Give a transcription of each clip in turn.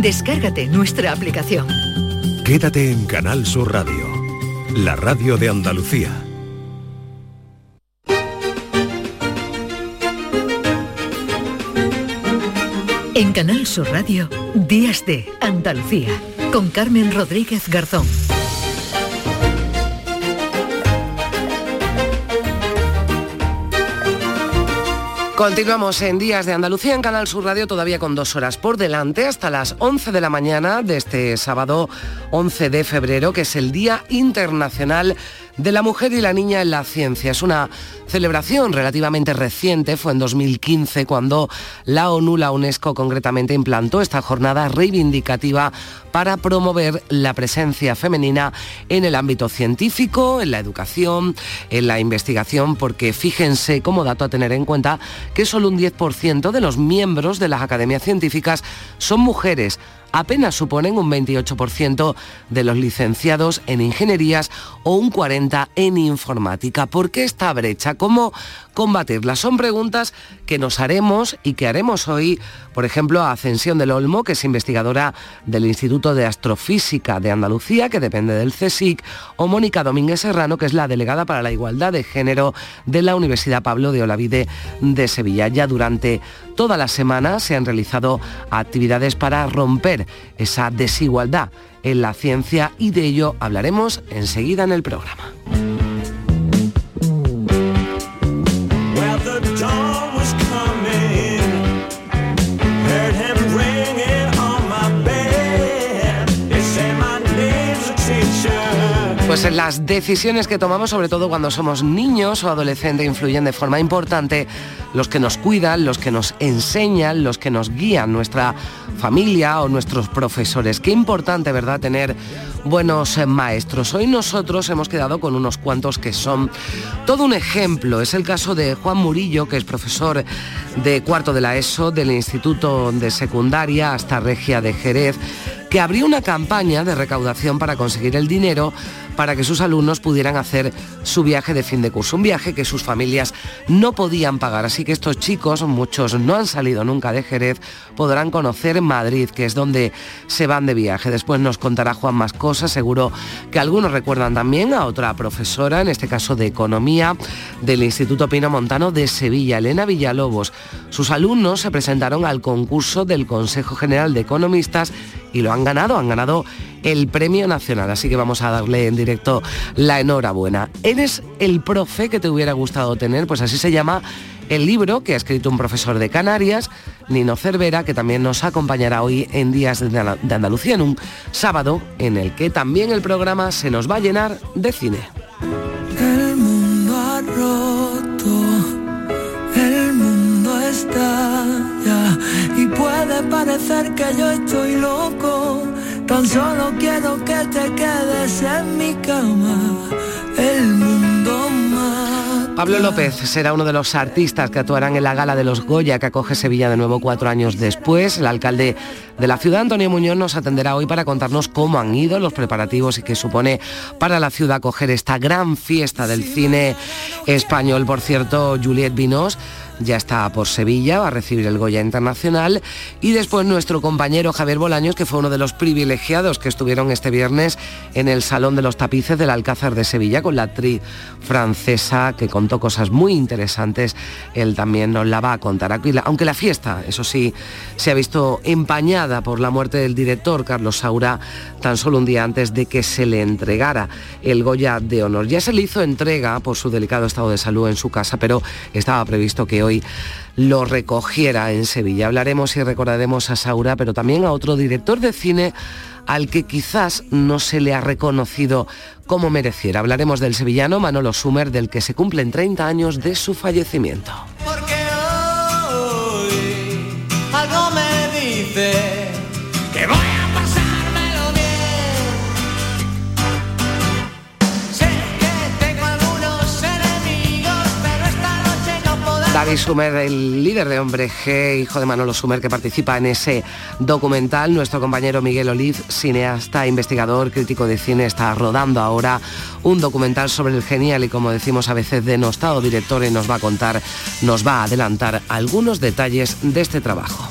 Descárgate nuestra aplicación. Quédate en Canal Sur Radio, la radio de Andalucía. En Canal Sur Radio, Días de Andalucía, con Carmen Rodríguez Garzón. Continuamos en Días de Andalucía en Canal Sur Radio, todavía con dos horas por delante, hasta las 11 de la mañana de este sábado 11 de febrero, que es el Día Internacional de la Mujer y la Niña en la Ciencia. Es una celebración relativamente reciente, fue en 2015 cuando la ONU, la UNESCO concretamente, implantó esta jornada reivindicativa para promover la presencia femenina en el ámbito científico, en la educación, en la investigación, porque fíjense como dato a tener en cuenta que solo un 10% de los miembros de las academias científicas son mujeres apenas suponen un 28% de los licenciados en ingenierías o un 40% en informática. ¿Por qué esta brecha? ¿Cómo combatirla? Son preguntas que nos haremos y que haremos hoy, por ejemplo, a Ascensión del Olmo, que es investigadora del Instituto de Astrofísica de Andalucía, que depende del CSIC, o Mónica Domínguez Serrano, que es la delegada para la igualdad de género de la Universidad Pablo de Olavide de Sevilla. Ya durante toda la semana se han realizado actividades para romper esa desigualdad en la ciencia y de ello hablaremos enseguida en el programa. Pues las decisiones que tomamos, sobre todo cuando somos niños o adolescentes, influyen de forma importante los que nos cuidan, los que nos enseñan, los que nos guían, nuestra familia o nuestros profesores. Qué importante, ¿verdad?, tener buenos maestros. Hoy nosotros hemos quedado con unos cuantos que son todo un ejemplo. Es el caso de Juan Murillo, que es profesor de cuarto de la ESO del Instituto de Secundaria hasta Regia de Jerez que abrió una campaña de recaudación para conseguir el dinero para que sus alumnos pudieran hacer su viaje de fin de curso, un viaje que sus familias no podían pagar. Así que estos chicos, muchos no han salido nunca de Jerez, podrán conocer Madrid, que es donde se van de viaje. Después nos contará Juan más cosas, seguro que algunos recuerdan también a otra profesora, en este caso de Economía, del Instituto Pino Montano de Sevilla, Elena Villalobos. Sus alumnos se presentaron al concurso del Consejo General de Economistas y lo han ganado, han ganado el Premio Nacional, así que vamos a darle en directo la enhorabuena. ¿Eres el profe que te hubiera gustado tener? Pues así se llama el libro que ha escrito un profesor de Canarias, Nino Cervera, que también nos acompañará hoy en Días de Andalucía, en un sábado en el que también el programa se nos va a llenar de cine. El mundo ha roto, el mundo está ya, y puede parecer que yo estoy loco Tan solo quiero que te quedes en mi cama. El mundo. Pablo López será uno de los artistas que actuarán en la gala de los Goya que acoge Sevilla de nuevo cuatro años después. El alcalde de la ciudad, Antonio Muñoz, nos atenderá hoy para contarnos cómo han ido los preparativos y qué supone para la ciudad acoger esta gran fiesta del cine español. Por cierto, Juliette Vinos ya está por Sevilla, va a recibir el Goya Internacional y después nuestro compañero Javier Bolaños, que fue uno de los privilegiados que estuvieron este viernes en el Salón de los Tapices del Alcázar de Sevilla con la actriz francesa que contó cosas muy interesantes, él también nos la va a contar. Aunque la fiesta, eso sí, se ha visto empañada por la muerte del director Carlos Saura tan solo un día antes de que se le entregara el Goya de Honor. Ya se le hizo entrega por su delicado estado de salud en su casa, pero estaba previsto que lo recogiera en Sevilla. Hablaremos y recordaremos a Saura, pero también a otro director de cine al que quizás no se le ha reconocido como mereciera. Hablaremos del sevillano Manolo Sumer, del que se cumplen 30 años de su fallecimiento. David Sumer, el líder de Hombre G, hijo de Manolo Sumer, que participa en ese documental. Nuestro compañero Miguel Oliz, cineasta, investigador, crítico de cine, está rodando ahora un documental sobre el genial y, como decimos a veces, denostado director y nos va a contar, nos va a adelantar algunos detalles de este trabajo.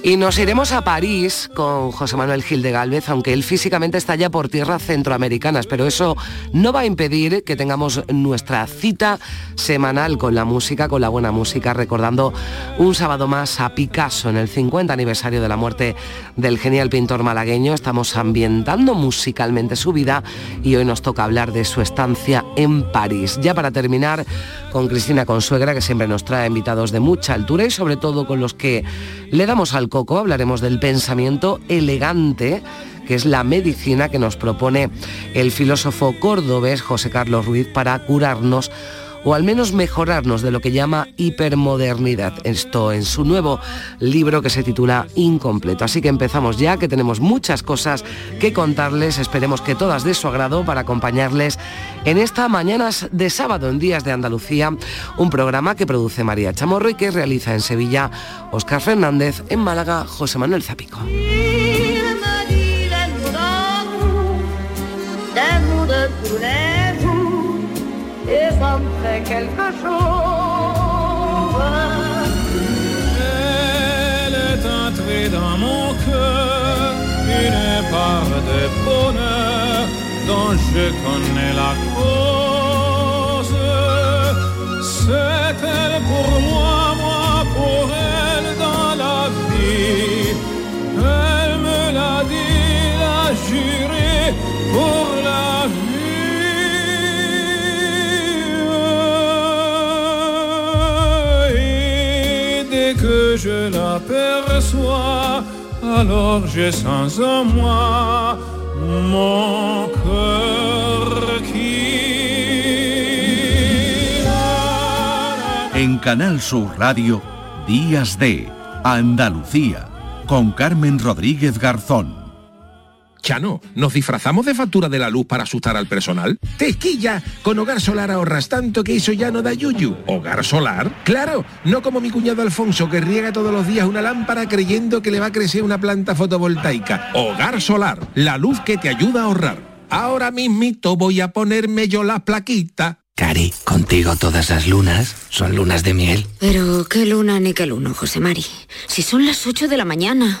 Y nos iremos a París con José Manuel Gil de Galvez, aunque él físicamente está ya por tierras centroamericanas, pero eso no va a impedir que tengamos nuestra cita semanal con la música, con la buena música, recordando un sábado más a Picasso en el 50 aniversario de la muerte del genial pintor malagueño. Estamos ambientando musicalmente su vida y hoy nos toca hablar de su estancia en París. Ya para terminar, con Cristina Consuegra, que siempre nos trae invitados de mucha altura y sobre todo con los que le damos al coco, hablaremos del pensamiento elegante que es la medicina que nos propone el filósofo cordobés José Carlos Ruiz para curarnos o al menos mejorarnos de lo que llama hipermodernidad. Esto en su nuevo libro que se titula Incompleto. Así que empezamos ya, que tenemos muchas cosas que contarles, esperemos que todas de su agrado para acompañarles en esta mañanas de sábado en Días de Andalucía, un programa que produce María Chamorro y que realiza en Sevilla Óscar Fernández, en Málaga José Manuel Zapico. Quelque chose. Elle est entrée dans mon cœur, une part de bonheur dont je connais la cause. C'est elle pour moi, je l'aperçois, alors je sens en moi mon cœur qui En Canal Sur Radio, Días de Andalucía, con Carmen Rodríguez Garzón. Chano, ¿nos disfrazamos de factura de la luz para asustar al personal? ¡Tequilla! Con Hogar Solar ahorras tanto que eso ya no da yuyu. ¿Hogar Solar? ¡Claro! No como mi cuñado Alfonso que riega todos los días una lámpara creyendo que le va a crecer una planta fotovoltaica. Hogar Solar, la luz que te ayuda a ahorrar. Ahora mismito voy a ponerme yo la plaquita. Cari, contigo todas las lunas son lunas de miel. Pero qué luna ni qué luno, José Mari. Si son las 8 de la mañana.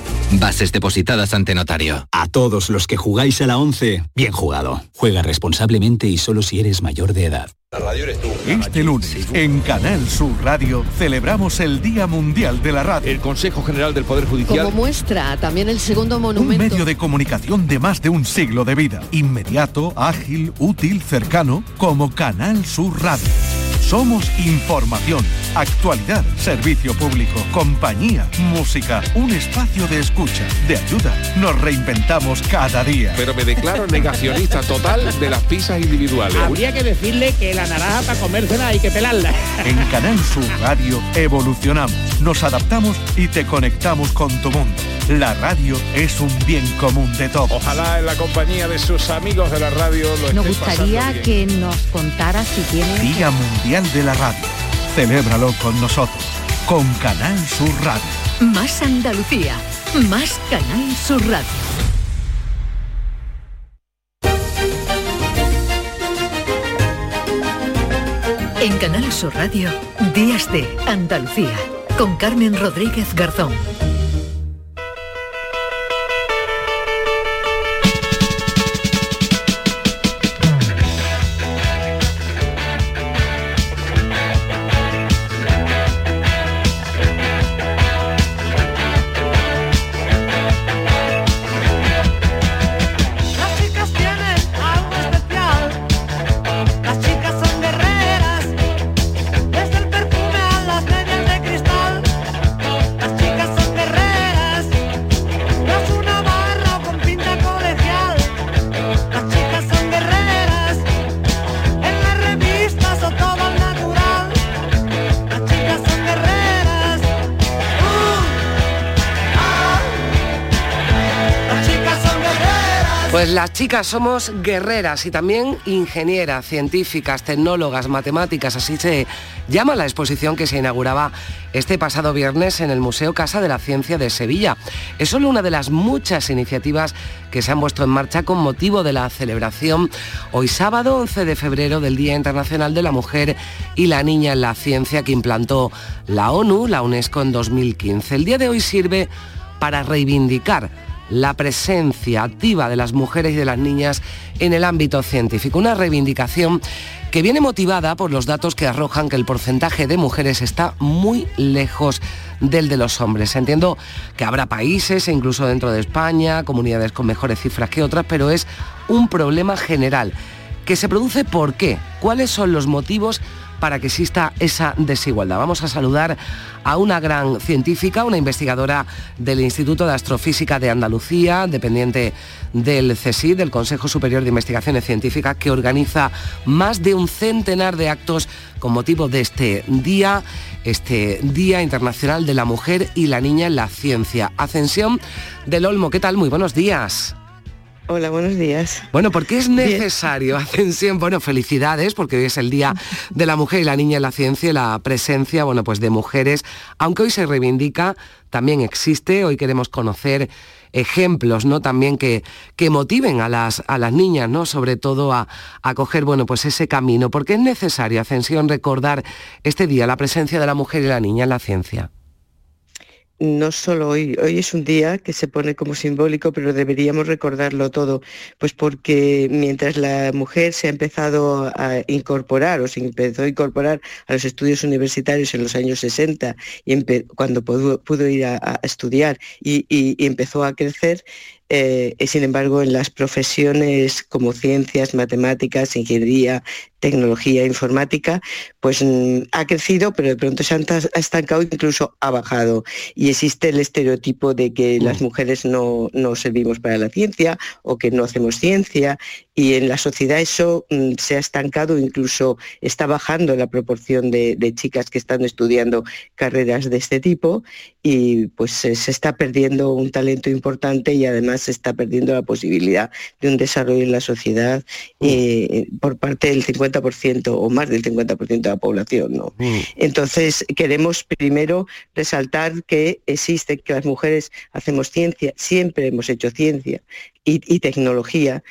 bases depositadas ante notario. A todos los que jugáis a la 11, bien jugado. Juega responsablemente y solo si eres mayor de edad. La radio eres tú. Este lunes, en Canal Sur Radio, celebramos el Día Mundial de la Radio. El Consejo General del Poder Judicial. Como muestra también el segundo Un monumento. medio de comunicación de más de un siglo de vida. Inmediato, ágil, útil, cercano, como Canal Sur Radio. Somos información, actualidad, servicio público, compañía, música, un espacio de escucha, de ayuda. Nos reinventamos cada día. Pero me declaro negacionista total de las pizzas individuales. Habría que decirle que la naranja para comérsela hay que pelarla. En Canal Sur Radio evolucionamos, nos adaptamos y te conectamos con tu mundo. La radio es un bien común de todos. Ojalá en la compañía de sus amigos de la radio lo Nos gustaría pasando bien. que nos contara si tiene... Día Mundial de la Radio. Celébralo con nosotros, con Canal Sur Radio. Más Andalucía, más Canal Sur Radio. En Canal Sur Radio, Días de Andalucía, con Carmen Rodríguez Garzón. Las chicas somos guerreras y también ingenieras, científicas, tecnólogas, matemáticas, así se llama la exposición que se inauguraba este pasado viernes en el Museo Casa de la Ciencia de Sevilla. Es solo una de las muchas iniciativas que se han puesto en marcha con motivo de la celebración hoy sábado 11 de febrero del Día Internacional de la Mujer y la Niña en la Ciencia que implantó la ONU, la UNESCO en 2015. El día de hoy sirve para reivindicar la presencia activa de las mujeres y de las niñas en el ámbito científico. Una reivindicación que viene motivada por los datos que arrojan que el porcentaje de mujeres está muy lejos del de los hombres. Entiendo que habrá países, e incluso dentro de España, comunidades con mejores cifras que otras, pero es un problema general. ¿Que se produce por qué? ¿Cuáles son los motivos para que exista esa desigualdad. Vamos a saludar a una gran científica, una investigadora del Instituto de Astrofísica de Andalucía, dependiente del CSI, del Consejo Superior de Investigaciones Científicas, que organiza más de un centenar de actos con motivo de este día, este Día Internacional de la Mujer y la Niña en la Ciencia. Ascensión del Olmo, ¿qué tal? Muy buenos días. Hola, buenos días. Bueno, ¿por qué es necesario, Ascensión? Bueno, felicidades, porque hoy es el Día de la Mujer y la Niña en la Ciencia y la presencia, bueno, pues de mujeres, aunque hoy se reivindica, también existe, hoy queremos conocer ejemplos, ¿no? También que, que motiven a las, a las niñas, ¿no? Sobre todo a, a coger, bueno, pues ese camino, porque es necesario, Ascensión, recordar este día, la presencia de la mujer y la niña en la ciencia no solo hoy, hoy es un día que se pone como simbólico, pero deberíamos recordarlo todo, pues porque mientras la mujer se ha empezado a incorporar o se empezó a incorporar a los estudios universitarios en los años 60 y cuando pudo, ir a, estudiar y, empezó a crecer, eh, sin embargo, en las profesiones como ciencias, matemáticas, ingeniería, tecnología, informática, pues mm, ha crecido, pero de pronto se ha estancado, incluso ha bajado. Y existe el estereotipo de que las mm. mujeres no, no servimos para la ciencia o que no hacemos ciencia y en la sociedad eso mm, se ha estancado, incluso está bajando la proporción de, chicas que están estudiando carreras de este tipo y pues se, está perdiendo un talento importante y además se está perdiendo la posibilidad de un desarrollo en la sociedad mm. eh, por parte del 50% o más del 50% de la población. ¿no? Mm. Entonces queremos primero resaltar que existe, que las mujeres hacemos ciencia, siempre hemos hecho ciencia y tecnología,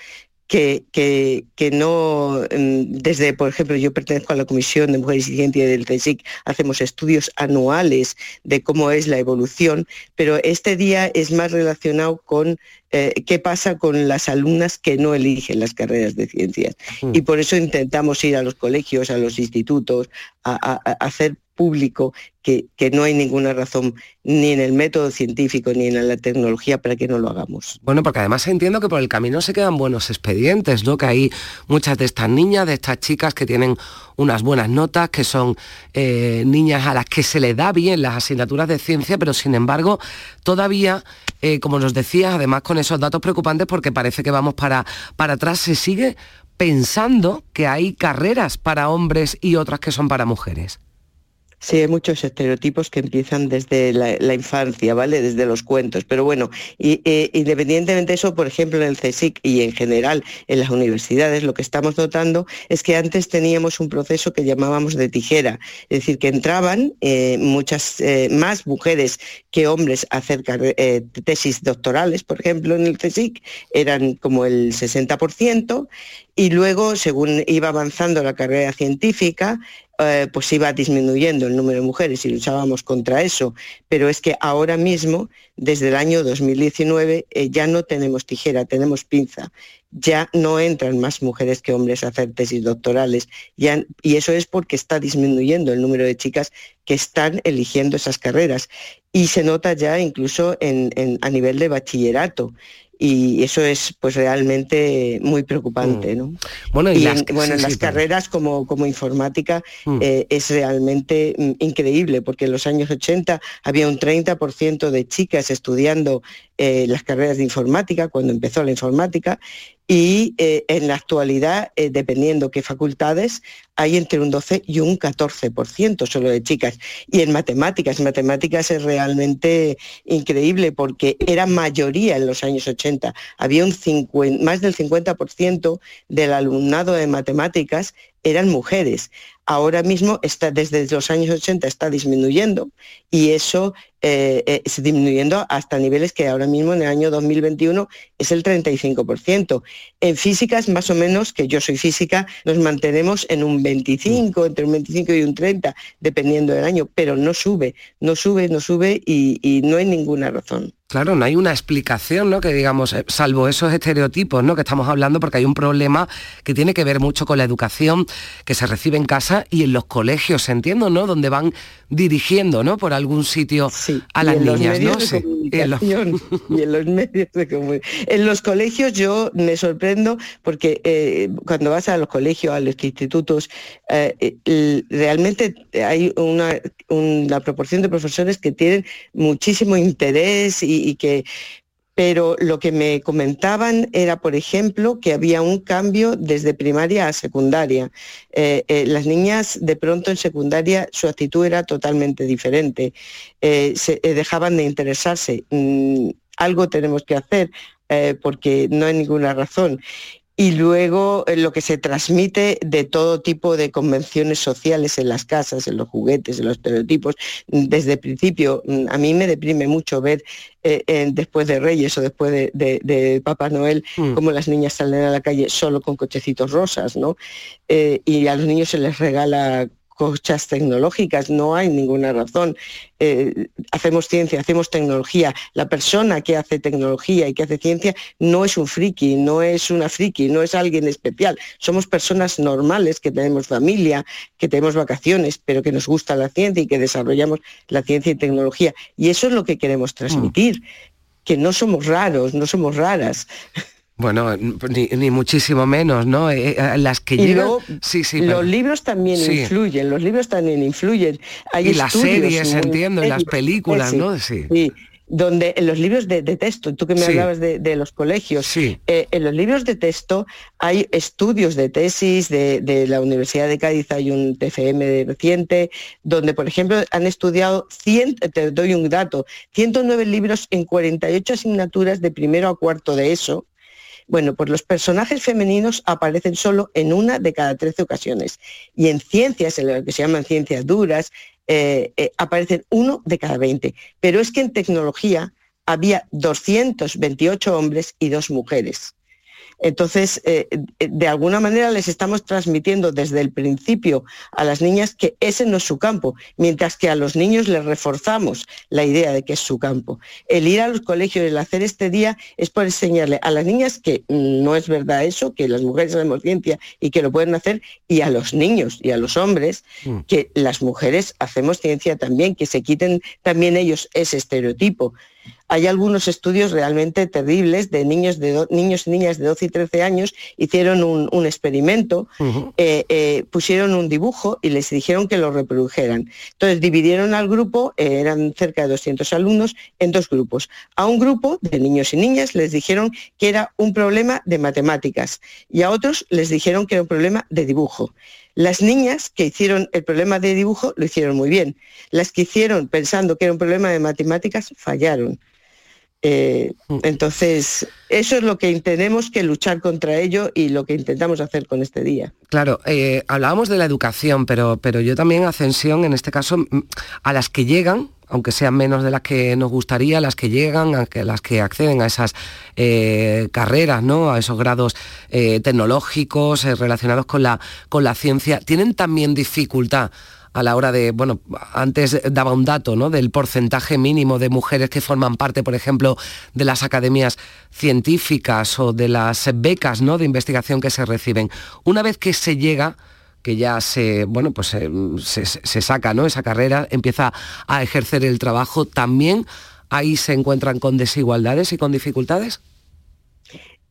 que, que, no, mm, desde, por ejemplo, yo pertenezco a la Comisión de Mujeres y Ciencia del CSIC, hacemos estudios anuales de cómo es la evolución, pero este día es más relacionado con eh, qué pasa con las alumnas que no eligen las carreras de ciencias. Mm. Y por eso intentamos ir a los colegios, a los institutos, a hacer público que, no hay ninguna razón ni en el método científico ni en la tecnología para que no lo hagamos. Bueno, porque además entiendo que por el camino se quedan buenos expedientes, ¿no? Que hay muchas de estas niñas, de estas chicas que tienen unas buenas notas, que son eh, niñas a las que se le da bien las asignaturas de ciencia, pero sin embargo todavía, eh, como nos decía, además con esos datos preocupantes, porque parece que vamos para, para atrás, se sigue pensando que hay carreras para hombres y otras que son para mujeres. Sí, hay muchos estereotipos que empiezan desde la, infancia, ¿vale? Desde los cuentos. Pero bueno, y, eh, independientemente de eso, por ejemplo, en el CSIC y en general en las universidades, lo que estamos notando es que antes teníamos un proceso que llamábamos de tijera. Es decir, que entraban eh, muchas eh, más mujeres que hombres a hacer tesis doctorales, por ejemplo, en el CSIC, eran como el 60%, y luego, según iba avanzando la carrera científica, eh, pues iba disminuyendo el número de mujeres y luchábamos contra eso, pero es que ahora mismo, desde el año 2019, eh, ya no tenemos tijera, tenemos pinza. Ya no entran más mujeres que hombres a hacer tesis doctorales y eso es porque está disminuyendo el número de chicas que están eligiendo esas carreras. Y se nota ya incluso a nivel de bachillerato y eso es pues realmente muy preocupante. Mm. ¿no? Bueno, y, en, bueno, en las carreras como, como informática mm. eh, es realmente mm, increíble, porque en los años 80 había un 30% de chicas estudiando eh, las carreras de informática, cuando empezó la informática, y eh, en la actualidad, eh, dependiendo qué facultades, hay entre un 12 y un 14% solo de chicas. Y en matemáticas, matemáticas es realmente increíble porque era mayoría en los años 80 80. Había un 50, más del 50% del alumnado de matemáticas eran mujeres. Ahora mismo está, desde los años 80 está disminuyendo y eso eh, eh, disminuyendo hasta niveles que ahora mismo en el año 2021 es el 35%. En físicas, más o menos, que yo soy física, nos mantenemos en un 25, entre un 25 y un 30, dependiendo del año, pero no sube, no sube, no sube y, y no hay ninguna razón. Claro, no hay una explicación, ¿no? Que digamos, eh, salvo esos estereotipos, ¿no? Que estamos hablando, porque hay un problema que tiene que ver mucho con la educación que se recibe en casa y en los colegios, entiendo, ¿no? Donde van dirigiendo, ¿no? Por algún sitio a las niñas, ¿no? Sí. Y en los- comunicación y en los medios de comunicación. En los colegios yo me sorprendo porque eh, cuando vas a los colegios, a los institutos, eh, eh, realmente hay una, una proporción de profesores que tienen muchísimo interés y, y que pero lo que me comentaban era, por ejemplo, que había un cambio desde primaria a secundaria. Eh, eh, las niñas de pronto en secundaria su actitud era totalmente diferente. Eh, se dejaban de interesarse. Mm, algo tenemos que hacer porque no hay ninguna razón. Y luego eh, lo que se transmite de todo tipo de convenciones sociales en las casas, en los juguetes, en los estereotipos. Mm, Desde el principio, mm, a mí me deprime mucho ver eh, después de Reyes o después de, de- de Papá Noel cómo las niñas salen a la calle solo con cochecitos rosas, ¿no? Eh, y a los niños se les regala cochas tecnológicas, no hay ninguna razón. Eh, hacemos ciencia, hacemos tecnología. La persona que hace tecnología y que hace ciencia no es un friki, no es una friki, no es alguien especial. Somos personas normales que tenemos familia, que tenemos vacaciones, pero que nos gusta la ciencia y que desarrollamos la ciencia y tecnología. Y eso es lo que queremos transmitir, que no somos raros, no somos raras. Bueno, ni, ni muchísimo menos, ¿no? Eh, eh, las que Y llegan... luego, sí, sí, los libros también Sí. influyen, los libros también influyen. Hay Y las series, muy entiendo, y las películas, ¿no? Sí. sí, donde en los libros de, de texto, tú que me hablabas de, de los colegios, Sí. eh, en los libros de texto hay estudios de tesis de, de la Universidad de Cádiz, hay un TFM reciente, donde, por ejemplo, han estudiado, 100, te doy un dato, 109 libros en 48 asignaturas de primero a cuarto de eso, bueno, pues los personajes femeninos aparecen solo en una de cada 13 ocasiones. Y en ciencias, en lo que se llaman ciencias duras, eh, eh, aparecen uno de cada 20. Pero es que en tecnología había 228 hombres y dos mujeres. Entonces, eh, eh, de alguna manera les estamos transmitiendo desde el principio a las niñas que ese no es su campo, mientras que a los niños les reforzamos la idea de que es su campo. El ir a los colegios, el hacer este día, es por enseñarle a las niñas que mm, no es verdad eso, que las mujeres hacemos ciencia y que lo pueden hacer, y a los niños y a los hombres que las mujeres hacemos ciencia también, que se quiten también ellos ese estereotipo. Hay algunos estudios realmente terribles de niños, de do- niños y niñas de 12 y 13 años, hicieron un, un experimento, eh, eh, pusieron un dibujo y les dijeron que lo reprodujeran. Entonces dividieron al grupo, eh, eran cerca de 200 alumnos, en dos grupos. A un grupo de niños y niñas les dijeron que era un problema de matemáticas y a otros les dijeron que era un problema de dibujo. Las niñas que hicieron el problema de dibujo lo hicieron muy bien. Las que hicieron pensando que era un problema de matemáticas fallaron. Eh, entonces, eso es lo que tenemos que luchar contra ello y lo que intentamos hacer con este día. Claro, eh, hablábamos de la educación, pero, pero yo también ascensión, en este caso, mm, a las que llegan, aunque sean menos de las que nos gustaría, las que llegan, a que- las que acceden a esas eh, carreras, ¿no? a esos grados eh, tecnológicos relacionados con la, con la ciencia, tienen también dificultad a la hora de, bueno, antes daba un dato, ¿no? Del porcentaje mínimo de mujeres que forman parte, por ejemplo, de las academias científicas o de las becas, ¿no? De investigación que se reciben. Una vez que se llega, que ya se, bueno, pues eh, se, se saca, ¿no? Esa carrera, empieza a ejercer el trabajo, también ahí se encuentran con desigualdades y con dificultades.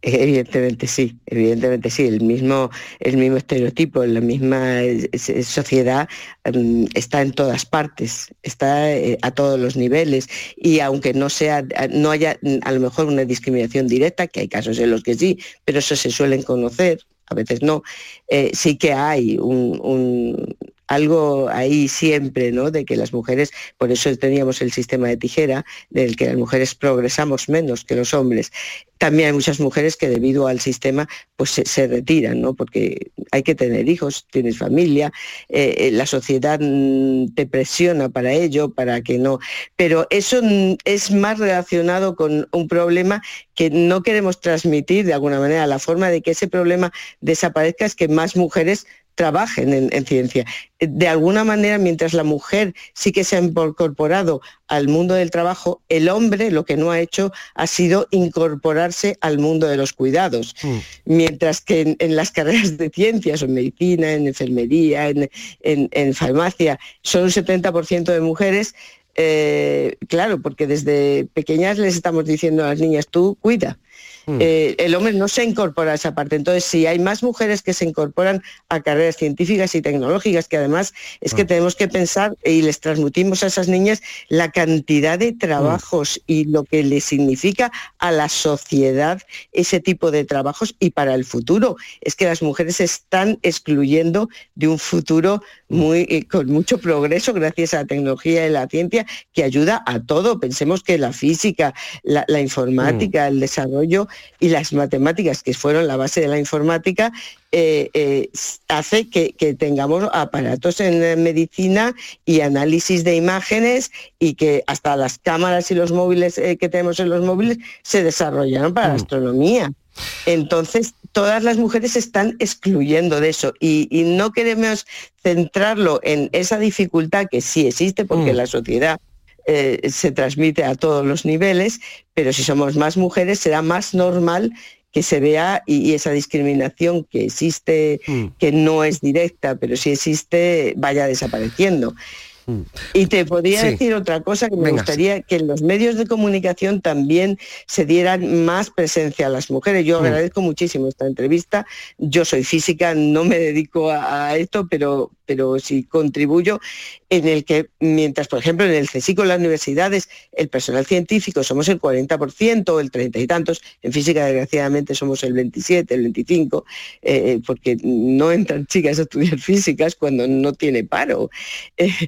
Evidentemente sí, evidentemente sí. El mismo, el mismo estereotipo, la misma eh, sociedad mm, está en todas partes, está eh, a todos los niveles. Y aunque no sea, no haya mm, a lo mejor una discriminación directa, que hay casos en los que sí, pero eso se suelen conocer, a veces no, eh, sí que hay un- algo ahí siempre, ¿no? De que las mujeres, por eso teníamos el sistema de tijera, del que las mujeres progresamos menos que los hombres. También hay muchas mujeres que debido al sistema pues se, retiran, ¿no? Porque hay que tener hijos, tienes familia, eh, eh, la sociedad mm, te presiona para ello, para que no. Pero eso mm, es más relacionado con un problema que no queremos transmitir de alguna manera. La forma de que ese problema desaparezca es que más mujeres trabajen en, en, ciencia. De alguna manera, mientras la mujer sí que se ha incorporado al mundo del trabajo, el hombre lo que no ha hecho ha sido incorporarse al mundo de los cuidados. Mm. Mientras que en, en, las carreras de ciencias, en medicina, en enfermería, en, en farmacia, son un 70% de mujeres, eh, claro, porque desde pequeñas les estamos diciendo a las niñas, tú cuida. Eh, el hombre no se incorpora a esa parte. Entonces, si hay más mujeres que se incorporan a carreras científicas y tecnológicas, que además es que tenemos que pensar y les transmitimos a esas niñas la cantidad de trabajos y lo que le significa a la sociedad ese tipo de trabajos y para el futuro. Es que las mujeres se están excluyendo de un futuro muy, eh, con mucho progreso gracias a la tecnología y la ciencia que ayuda a todo. Pensemos que la física, la, la informática, el desarrollo y las matemáticas, que fueron la base de la informática, eh, eh, hace que, que, tengamos aparatos en medicina y análisis de imágenes y que hasta las cámaras y los móviles eh, que tenemos en los móviles se desarrollaron para mm. la astronomía. Entonces, todas las mujeres se están excluyendo de eso y, y, no queremos centrarlo en esa dificultad que sí existe porque mm. la sociedad eh, se transmite a todos los niveles, pero si somos más mujeres será más normal que se vea y, y esa discriminación que existe, mm. que no es directa, pero sí existe, vaya desapareciendo. Y te podría sí. decir otra cosa que me Venga. gustaría que en los medios de comunicación también se dieran más presencia a las mujeres. Yo mm. agradezco muchísimo esta entrevista. Yo soy física, no me dedico a, a esto, pero, pero sí contribuyo en el que, mientras, por ejemplo, en el CSICO, en las universidades, el personal científico somos el 40%, el 30 y tantos, en física, desgraciadamente, somos el 27, el 25, eh, porque no entran chicas a estudiar físicas cuando no tiene paro. Eh,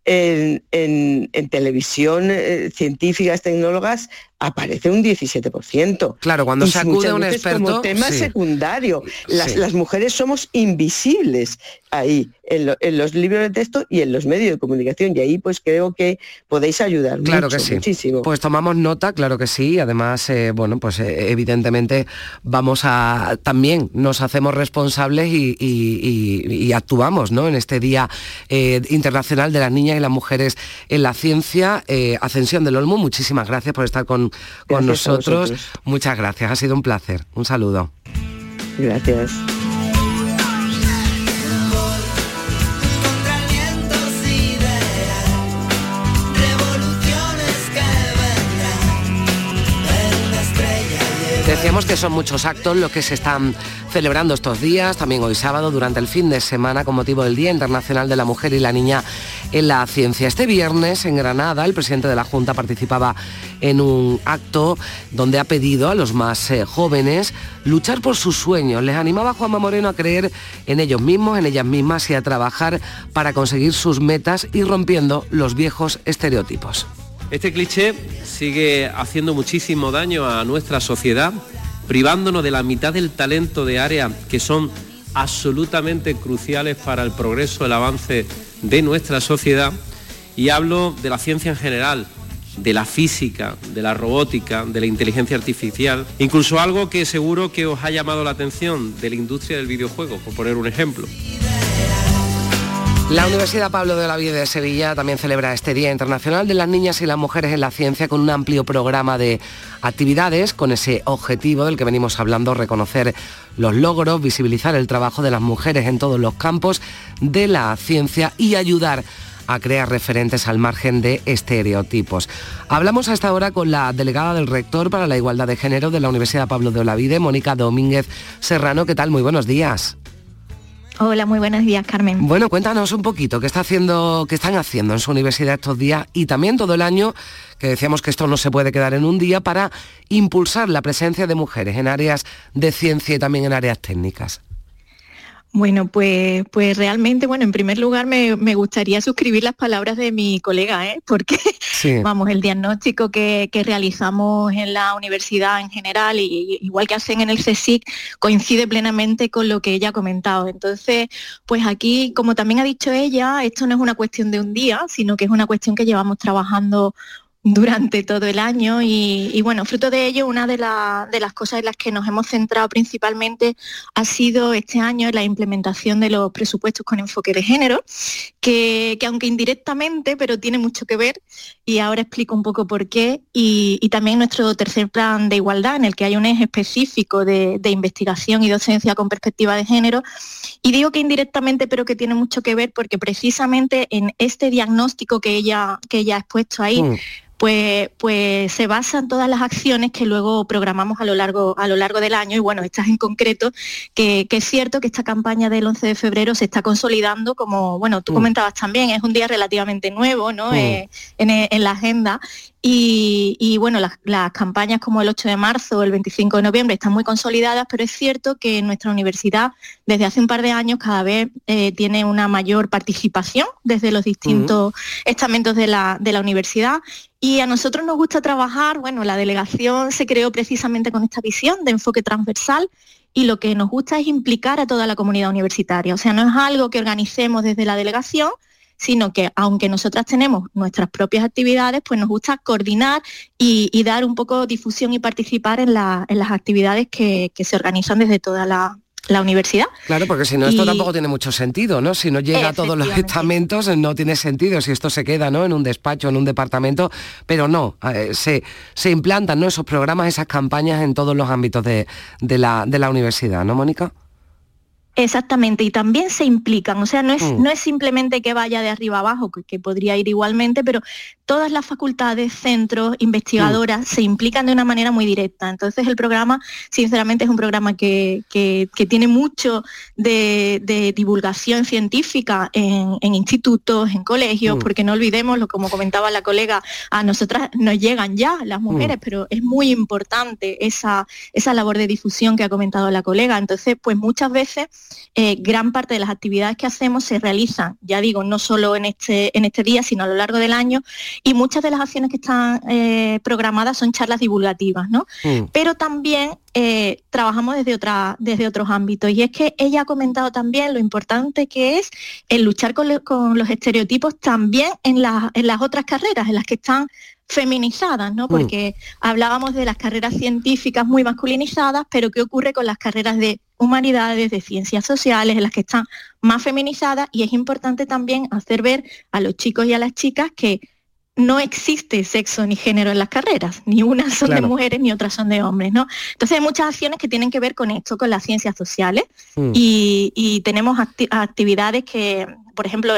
en, en, en, televisión, eh, científicas, tecnólogas, aparece un 17%. Claro, cuando y se acude a un experto... Como tema sí. secundario. Las, sí. las, mujeres somos invisibles ahí, en, lo, en, los libros de texto y en los medios de comunicación. Y ahí pues creo que podéis ayudar claro mucho, que sí. muchísimo. Pues tomamos nota, claro que sí. Además, eh, bueno, pues eh, evidentemente vamos a... También nos hacemos responsables y, y, y, y actuamos, ¿no? En este Día eh, Internacional de las Niñas y las Mujeres en la Ciencia. Eh, Ascensión del Olmo, muchísimas gracias por estar con con nosotros. Muchas gracias, ha sido un placer. Un saludo. Gracias. Decíamos que son muchos actos los que se están celebrando estos días, también hoy sábado, durante el fin de semana, con motivo del Día Internacional de la Mujer y la Niña en la Ciencia. Este viernes, en Granada, el presidente de la Junta participaba en un acto donde ha pedido a los más eh, jóvenes luchar por sus sueños. Les animaba a Juanma Moreno a creer en ellos mismos, en ellas mismas y a trabajar para conseguir sus metas y rompiendo los viejos estereotipos. Este cliché sigue haciendo muchísimo daño a nuestra sociedad, privándonos de la mitad del talento de áreas que son absolutamente cruciales para el progreso, el avance de nuestra sociedad. Y hablo de la ciencia en general, de la física, de la robótica, de la inteligencia artificial, incluso algo que seguro que os ha llamado la atención, de la industria del videojuego, por poner un ejemplo. La Universidad Pablo de la Vida de Sevilla también celebra este Día Internacional de las Niñas y las Mujeres en la Ciencia con un amplio programa de actividades con ese objetivo del que venimos hablando, reconocer los logros, visibilizar el trabajo de las mujeres en todos los campos de la ciencia y ayudar a crear referentes al margen de estereotipos. Hablamos hasta ahora con la delegada del rector para la igualdad de género de la Universidad Pablo de Olavide, Mónica Domínguez Serrano. ¿Qué tal? Muy buenos días. Hola, muy buenos días, Carmen. Bueno, cuéntanos un poquito qué está haciendo, qué están haciendo en su universidad estos días y también todo el año, que decíamos que esto no se puede quedar en un día para impulsar la presencia de mujeres en áreas de ciencia y también en áreas técnicas. Bueno, pues, pues realmente, bueno, en primer lugar me, me gustaría suscribir las palabras de mi colega, ¿eh? porque, vamos, el diagnóstico que, que realizamos en la universidad en general, y, igual que hacen en el CSIC, coincide plenamente con lo que ella ha comentado. Entonces, pues aquí, como también ha dicho ella, esto no es una cuestión de un día, sino que es una cuestión que llevamos trabajando durante todo el año y, bueno, fruto de ello, una de, de, las cosas en las que nos hemos centrado principalmente ha sido este año la implementación de los presupuestos con enfoque de género, que, aunque indirectamente, pero tiene mucho que ver y ahora explico un poco por qué, y, también nuestro tercer plan de igualdad en el que hay un eje específico de, investigación y docencia con perspectiva de género. Y digo que indirectamente, pero que tiene mucho que ver porque precisamente en este diagnóstico que ella, que ella ha expuesto ahí, mm pues, pues se basan todas las acciones que luego programamos a lo largo, a lo largo del año y bueno, estas en concreto, que, es cierto que esta campaña del 11 de febrero se está consolidando como, bueno, tú mm. comentabas también, es un día relativamente nuevo ¿no? Mm. Eh, en, la agenda y, bueno, las, campañas como el 8 de marzo o el 25 de noviembre están muy consolidadas, pero es cierto que en nuestra universidad desde hace un par de años cada vez eh, tiene una mayor participación desde los distintos mm. estamentos de la, de la universidad y a nosotros nos gusta trabajar, bueno, la delegación se creó precisamente con esta visión de enfoque transversal y lo que nos gusta es implicar a toda la comunidad universitaria. O sea, no es algo que organicemos desde la delegación, sino que aunque nosotras tenemos nuestras propias actividades, pues nos gusta coordinar y, dar un poco difusión y participar en, las actividades que se organizan desde toda la, la universidad. Claro, porque si no, esto tampoco tiene mucho sentido, ¿no? Si no llega a todos los estamentos, no tiene sentido si esto se queda, ¿no? En un despacho, en un departamento, pero no, eh, se, se implantan, ¿no? Esos programas, esas campañas en todos los ámbitos de, de, la, de la universidad, ¿no, Mónica? Exactamente, y también se implican, o sea, no es, mm. no es simplemente que vaya de arriba abajo, que, podría ir igualmente, pero todas las facultades, centros, investigadoras mm. se implican de una manera muy directa. Entonces el programa, sinceramente, es un programa que, tiene mucho de, divulgación científica en, institutos, en colegios, mm. porque no olvidemos, lo como comentaba la colega, a nosotras nos llegan ya las mujeres, pero es muy importante esa, esa labor de difusión que ha comentado la colega. Entonces, pues muchas veces eh, gran parte de las actividades que hacemos se realizan, ya digo, no solo en este, en este día, sino a lo largo del año, y muchas de las acciones que están eh, programadas son charlas divulgativas, ¿no? Mm. Pero también eh, trabajamos desde, otra, desde otros ámbitos. Y es que ella ha comentado también lo importante que es el luchar con, los estereotipos también en, en las otras carreras, en las que están feminizadas, ¿no? Mm. Porque hablábamos de las carreras científicas muy masculinizadas, pero ¿qué ocurre con las carreras de humanidades, de ciencias sociales, en las que están más feminizadas? Y es importante también hacer ver a los chicos y a las chicas que no existe sexo ni género en las carreras, ni unas son de mujeres ni otras son de hombres, ¿no? Entonces hay muchas acciones que tienen que ver con esto, con las ciencias sociales, mm. y, tenemos actividades que, por ejemplo,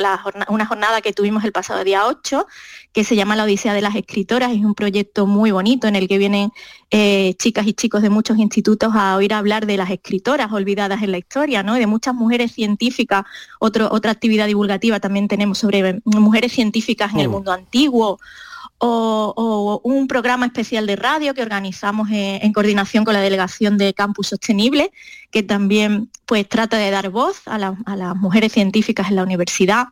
una jornada que tuvimos el pasado día 8, que se llama La Odisea de las Escritoras, es un proyecto muy bonito en el que vienen eh, chicas y chicos de muchos institutos a oír hablar de las escritoras olvidadas en la historia, ¿no? de muchas mujeres científicas, otra actividad divulgativa también tenemos sobre mujeres científicas en el mm. mundo antiguo, o, un programa especial de radio que organizamos en, coordinación con la Delegación de Campus Sostenible, que también pues trata de dar voz a, las mujeres científicas en la universidad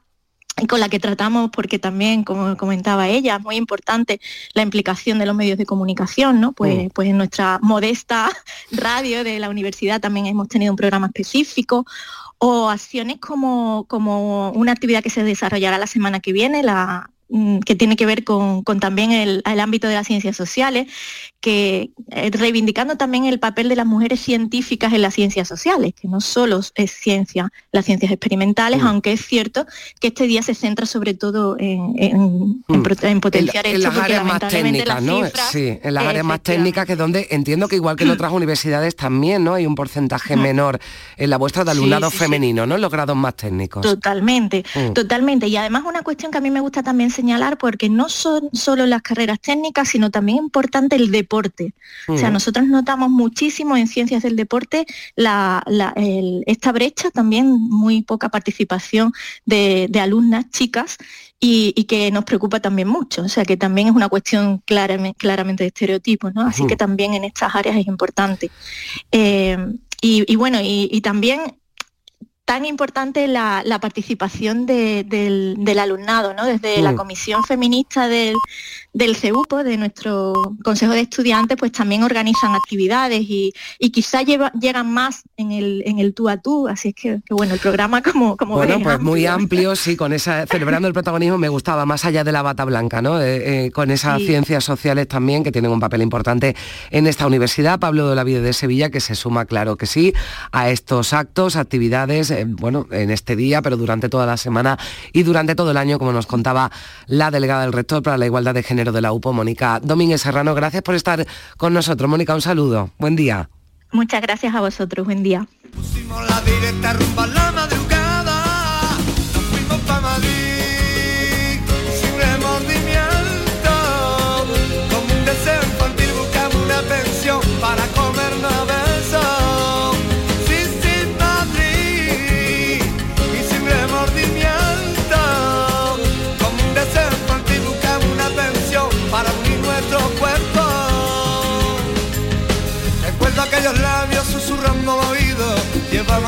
y con la que tratamos, porque también, como comentaba ella, es muy importante la implicación de los medios de comunicación, ¿no? Pues, mm. pues en nuestra modesta radio de la universidad también hemos tenido un programa específico, o acciones como, como una actividad que se desarrollará la semana que viene, la, que tiene que ver con, también el, ámbito de las ciencias sociales, que eh, reivindicando también el papel de las mujeres científicas en las ciencias sociales, que no solo es ciencia, las ciencias experimentales, mm. aunque es cierto que este día se centra sobre todo en, en, mm. potenciar en, las áreas más técnicas, ¿no? sí, en las áreas más técnicas, que donde entiendo que igual que en otras universidades también, ¿no? Hay un porcentaje menor en la vuestra de alumnado femenino, ¿no? En los grados más técnicos. Totalmente, totalmente. Y además una cuestión que a mí me gusta también señalar porque no son solo las carreras técnicas, sino también importante el deporte. O sea, nosotros notamos muchísimo en ciencias del deporte esta brecha, también muy poca participación de, alumnas chicas y, que nos preocupa también mucho. O sea, que también es una cuestión claramente, de estereotipos, ¿no? Así que también en estas áreas es importante. Eh, y, bueno, y, también tan importante la, la participación de- del, del alumnado, ¿no? Desde la Mm. comisión feminista del, del CEUPO, de nuestro Consejo de Estudiantes, pues también organizan actividades y, y quizá lleva- llegan más en el, en el tú a tú, así es que, que bueno, el programa como, como Bueno, ves, pues muy amplio. amplio, sí, con esa celebrando el protagonismo me gustaba más allá de la bata blanca, ¿no? Eh, eh, con esas Sí. ciencias sociales también que tienen un papel importante en esta universidad. Pablo de la Vida de Sevilla que se suma, claro que sí, a estos actos, actividades, eh, bueno, en este día, pero durante toda la semana y durante todo el año, como nos contaba la delegada del rector para la igualdad de género de la UPO, Mónica Domínguez Serrano. Gracias por estar con nosotros, Mónica. Un saludo. Buen día. Muchas gracias a vosotros, buen día. la directa rumba en la madrugada.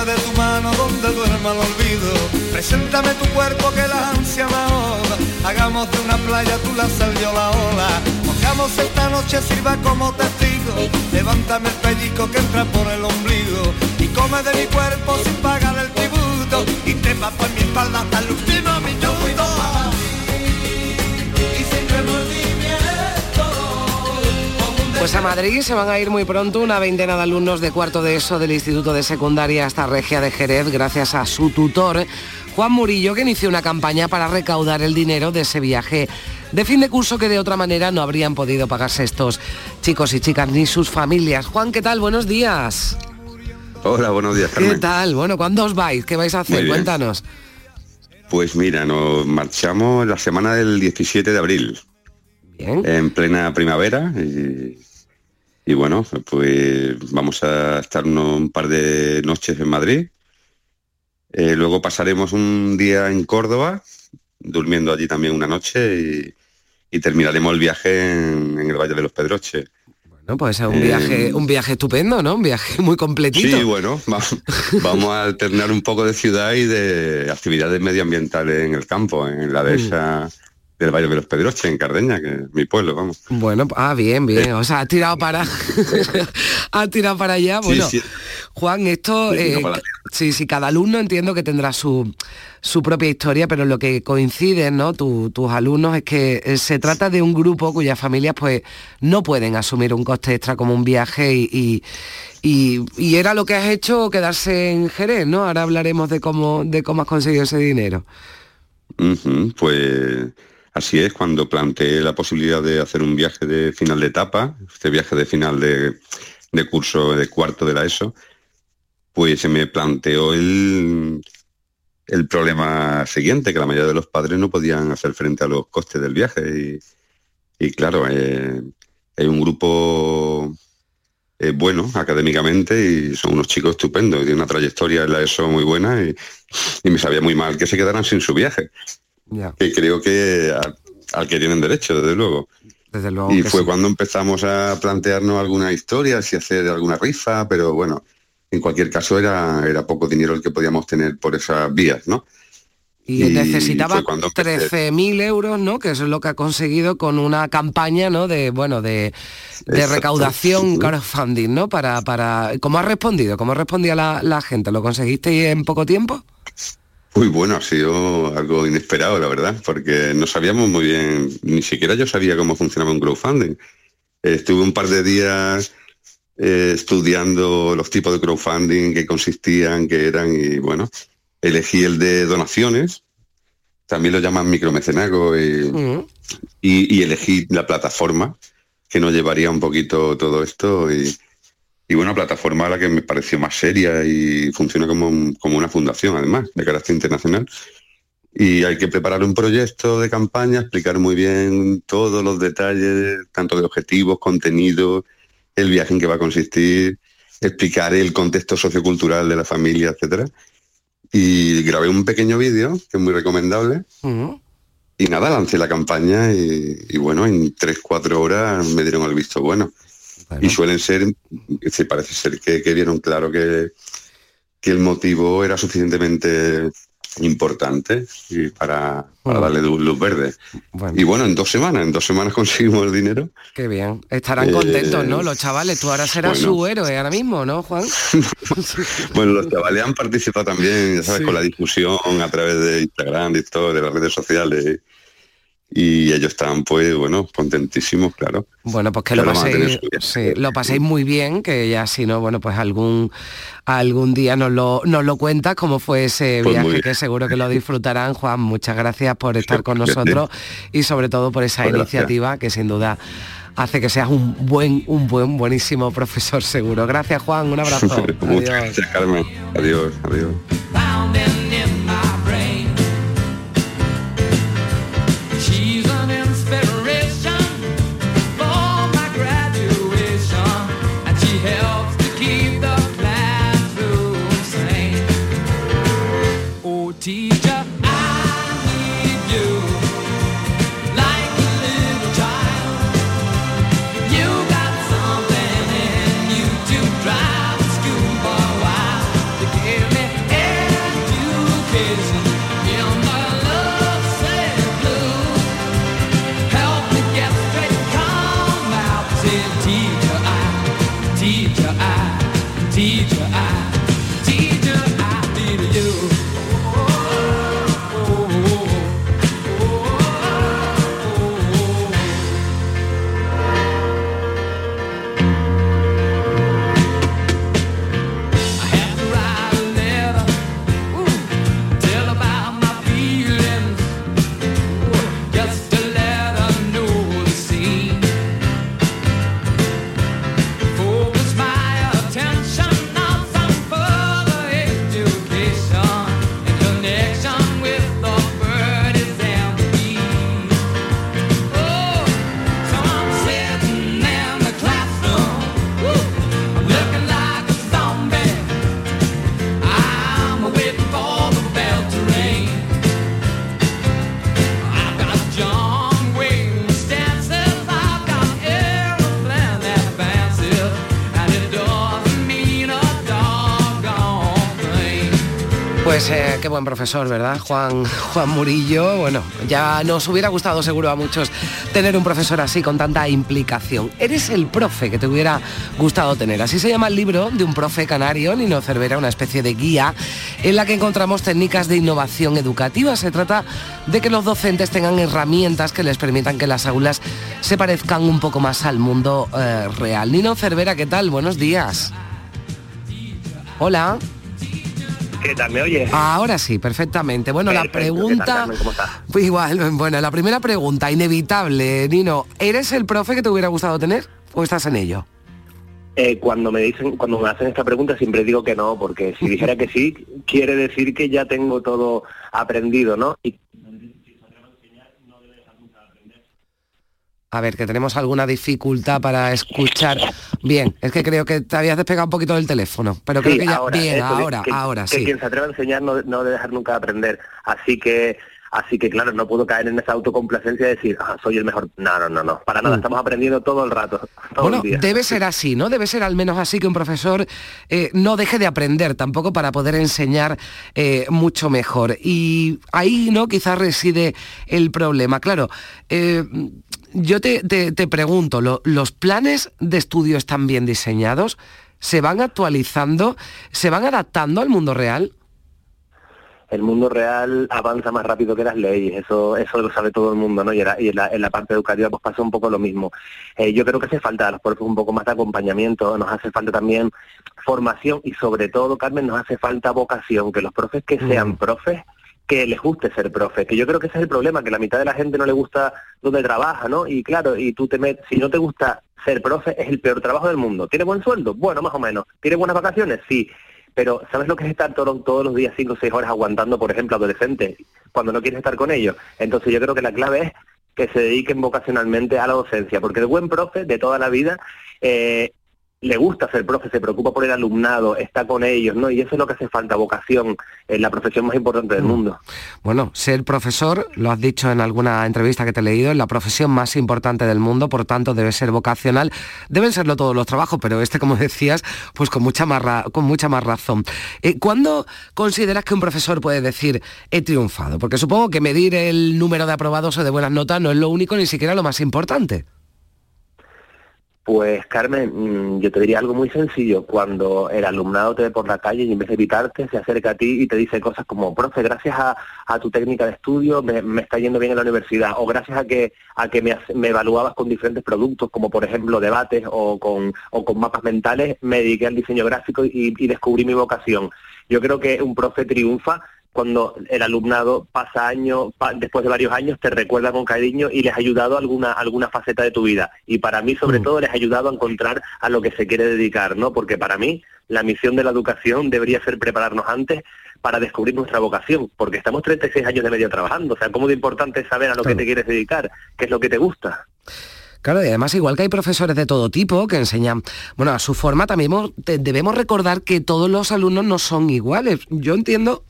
De tu mano donde duerma el olvido. Preséntame tu cuerpo que la ansia me ahoga. Hagamos de una playa tú la sal yo la ola. Pongamos esta noche sirva como testigo. Levántame el pellizco que entra por el ombligo. Y come de mi cuerpo sin pagar el tributo. Y te por mi espalda hasta el último minuto Pues a Madrid se van a ir muy pronto una veintena de alumnos de cuarto de ESO del Instituto de Secundaria hasta Regia de Jerez gracias a su tutor Juan Murillo que inició una campaña para recaudar el dinero de ese viaje de fin de curso que de otra manera no habrían podido pagarse estos chicos y chicas ni sus familias. Juan, ¿qué tal? Buenos días. Hola, buenos días, ¿Qué Carmen. tal? Bueno, ¿cuándo os vais? ¿Qué vais a hacer? Bien. Cuéntanos. Pues mira, nos marchamos la semana del 17 de abril. En plena primavera. Y, y bueno, pues vamos a estar un par de noches en Madrid. Eh, luego pasaremos un día en Córdoba, durmiendo allí también una noche y, y terminaremos el viaje en, en el Valle de los Pedroches. Bueno, pues es un Eh, viaje, un viaje estupendo, ¿no? Un viaje muy completito. Sí, bueno, va- vamos a alternar un poco de ciudad y de actividades medioambientales en el campo, en la Mm. Del Valle de los Pedroches, en Cardeña, que es mi pueblo, vamos. Bueno, ah, bien, bien. O sea, ha tirado para. ha tirado para allá. Bueno, sí. Juan, esto. Eh, sí, sí, cada alumno entiendo que tendrá su, su propia historia, pero lo que coincide, ¿no? Tu- tus alumnos es que eh, se trata de un grupo cuyas familias, pues, no pueden asumir un coste extra como un viaje y. y y- y era lo que has hecho quedarse en Jerez, ¿no? Ahora hablaremos de cómo, de cómo has conseguido ese dinero. Pues así es, cuando planteé la posibilidad de hacer un viaje de final de etapa, este viaje de final de, curso de cuarto de la ESO, pues se me planteó el, problema siguiente, que la mayoría de los padres no podían hacer frente a los costes del viaje. Y, claro, eh, hay un grupo eh, bueno académicamente y son unos chicos estupendos, y una trayectoria en la ESO muy buena y, y me sabía muy mal que se quedaran sin su viaje, Que creo que al, al que tienen derecho, desde luego. desde luego. Y fue sí. cuando empezamos a plantearnos alguna historia, si hacer alguna rifa, pero bueno, en cualquier caso era, era poco dinero el que podíamos tener por esas vías, ¿no? Y, Y necesitaba fue cuando empecé. 13.000 euros, ¿no? Que eso es lo que ha conseguido con una campaña, ¿no? De, bueno, de, de recaudación, crowdfunding, ¿no? Para, para, ¿Cómo has respondido? ¿Cómo respondía la, la gente? ¿Lo conseguiste en poco tiempo? Muy bueno, ha sido algo inesperado, la verdad, porque no sabíamos muy bien, ni siquiera yo sabía cómo funcionaba un crowdfunding. Estuve un par de días eh, estudiando los tipos de crowdfunding, qué consistían, qué eran, y bueno, elegí el de donaciones, también lo llaman micromecenazgo, y, y, y elegí la plataforma que nos llevaría un poquito todo esto, y, y bueno, plataforma a la que me pareció más seria y funciona como, un- como una fundación, además, de carácter internacional. Y hay que preparar un proyecto de campaña, explicar muy bien todos los detalles, tanto de objetivos, contenido, el viaje en que va a consistir, explicar el contexto sociocultural de la familia, etcétera. Y grabé un pequeño vídeo, que es muy recomendable, y nada, lancé la campaña y, y bueno, en tres, cuatro horas me dieron el visto bueno. Y suelen ser, se parece ser que, que vieron claro que, que el motivo era suficientemente importante y para, para darle luz, verde. Y bueno, en dos semanas, en dos semanas conseguimos el dinero. Qué bien. Estarán Eh, contentos, ¿no? Los chavales, tú ahora serás bueno. su héroe ahora mismo, ¿no, Juan? Bueno, los chavales han participado también, ya sabes, Sí. con la difusión a través de Instagram y todo, de las redes sociales. Y ellos están, pues, bueno, contentísimos, claro. Bueno, pues que lo paséis, sí, lo paséis muy bien, que ya si no, bueno, pues algún algún día nos lo, nos lo cuentas cómo fue ese Pues viaje, que seguro que lo disfrutarán. Juan, muchas gracias por estar con Gracias. nosotros y sobre todo por esa Pues gracias. iniciativa que sin duda hace que seas un buen, un buen, buenísimo profesor seguro. Gracias, Juan, un abrazo. Adiós. gracias, Carmen. Adiós, adiós. Buen profesor, ¿verdad? Juan, Juan Murillo. Bueno, ya nos hubiera gustado seguro a muchos tener un profesor así con tanta implicación. Eres el profe que te hubiera gustado tener. Así se llama el libro de un profe canario, Nino Cervera, una especie de guía en la que encontramos técnicas de innovación educativa. Se trata de que los docentes tengan herramientas que les permitan que las aulas se parezcan un poco más al mundo eh, real. Nino Cervera, ¿qué tal? Buenos días. Hola. ¿Qué tal? ¿Me oyes? Ahora sí, perfectamente. Bueno, la Perfecto, ¿qué tal, pregunta... Carmen? ¿Cómo estás? Pues igual, bueno, la primera pregunta, inevitable, Nino, ¿eres el profe que te hubiera gustado tener o estás en ello? Eh, cuando me dicen, cuando me hacen esta pregunta siempre digo que no, porque si dijera que sí, quiere decir que ya tengo todo aprendido, ¿no? Y A ver, que tenemos alguna dificultad para escuchar. Bien, es que creo que te habías despegado un poquito del teléfono, pero creo Sí, que ya... ahora, Bien, eso, que- ahora, que, ahora, que sí. quien se atreva a enseñar no, no debe dejar nunca de aprender. Así que, así que claro, no puedo caer en esa autocomplacencia de decir, ah, soy el mejor. No, no, no, no. Para nada, Mm. estamos aprendiendo todo el rato, todo Bueno, el día. debe ser así, ¿no? Debe ser al menos así que un profesor eh, no deje de aprender tampoco para poder enseñar eh, mucho mejor. Y ahí, ¿no? Quizás reside el problema. Claro, eh, yo te, te- te pregunto, ¿lo- ¿los planes de estudio están bien diseñados? ¿Se van actualizando? ¿Se van adaptando al mundo real? el mundo real avanza más rápido que las leyes, eso eso lo sabe todo el mundo, ¿no? Y, en la, en la- en la parte educativa pues pasa un poco lo mismo. Eh, yo creo que hace falta a los profes un poco más de acompañamiento, nos hace falta también formación y sobre todo, Carmen, nos hace falta vocación, que los profes que sean profes, que les guste ser profes, que yo creo que ese es el problema, que la mitad de la gente no le gusta donde trabaja, ¿no? Y claro, y tú te metes, si no te gusta ser profe, es el peor trabajo del mundo. ¿Tiene buen sueldo? Bueno, más o menos. ¿Tiene buenas vacaciones? Sí. Pero ¿sabes lo que es estar todo- todos los días cinco o seis horas aguantando, por ejemplo, adolescentes cuando no quieres estar con ellos? Entonces yo creo que la clave es que se dediquen vocacionalmente a la docencia, porque el buen profe de toda la vida eh, le gusta ser profe, se preocupa por el alumnado, está con ellos, ¿no? Y eso es lo que hace falta, vocación, es la profesión más importante del mundo. Bueno, ser profesor, lo has dicho en alguna entrevista que te he leído, es la profesión más importante del mundo, por tanto debe ser vocacional. Deben serlo todos los trabajos, pero este, como decías, pues con mucha más, ra- con mucha más razón. Eh, ¿Cuándo consideras que un profesor puede decir he triunfado? Porque supongo que medir el número de aprobados o de buenas notas no es lo único ni siquiera lo más importante. Pues Carmen, mm, yo te diría algo muy sencillo. Cuando el alumnado te ve por la calle y en vez de evitarte, se acerca a ti y te dice cosas como, profe, gracias a, tu técnica de estudio me, está yendo bien en la universidad, o gracias a que a que me evaluabas con diferentes productos, como por ejemplo debates o con, o con mapas mentales, me dediqué al diseño gráfico y, y descubrí mi vocación. Yo creo que un profe triunfa cuando el alumnado pasa años, pa- después de varios años, te recuerda con cariño y les ha ayudado a alguna, alguna faceta de tu vida. Y para mí, sobre todo, les ha ayudado a encontrar a lo que se quiere dedicar, ¿no? Porque para mí, la misión de la educación debería ser prepararnos antes para descubrir nuestra vocación, porque estamos 36 años de media trabajando. O sea, ¿cómo de importante es saber a lo que te quieres dedicar? ¿Qué es lo que te gusta? Claro, y además igual que hay profesores de todo tipo que enseñan, bueno, a su forma también debemos recordar que todos los alumnos no son iguales. Yo entiendo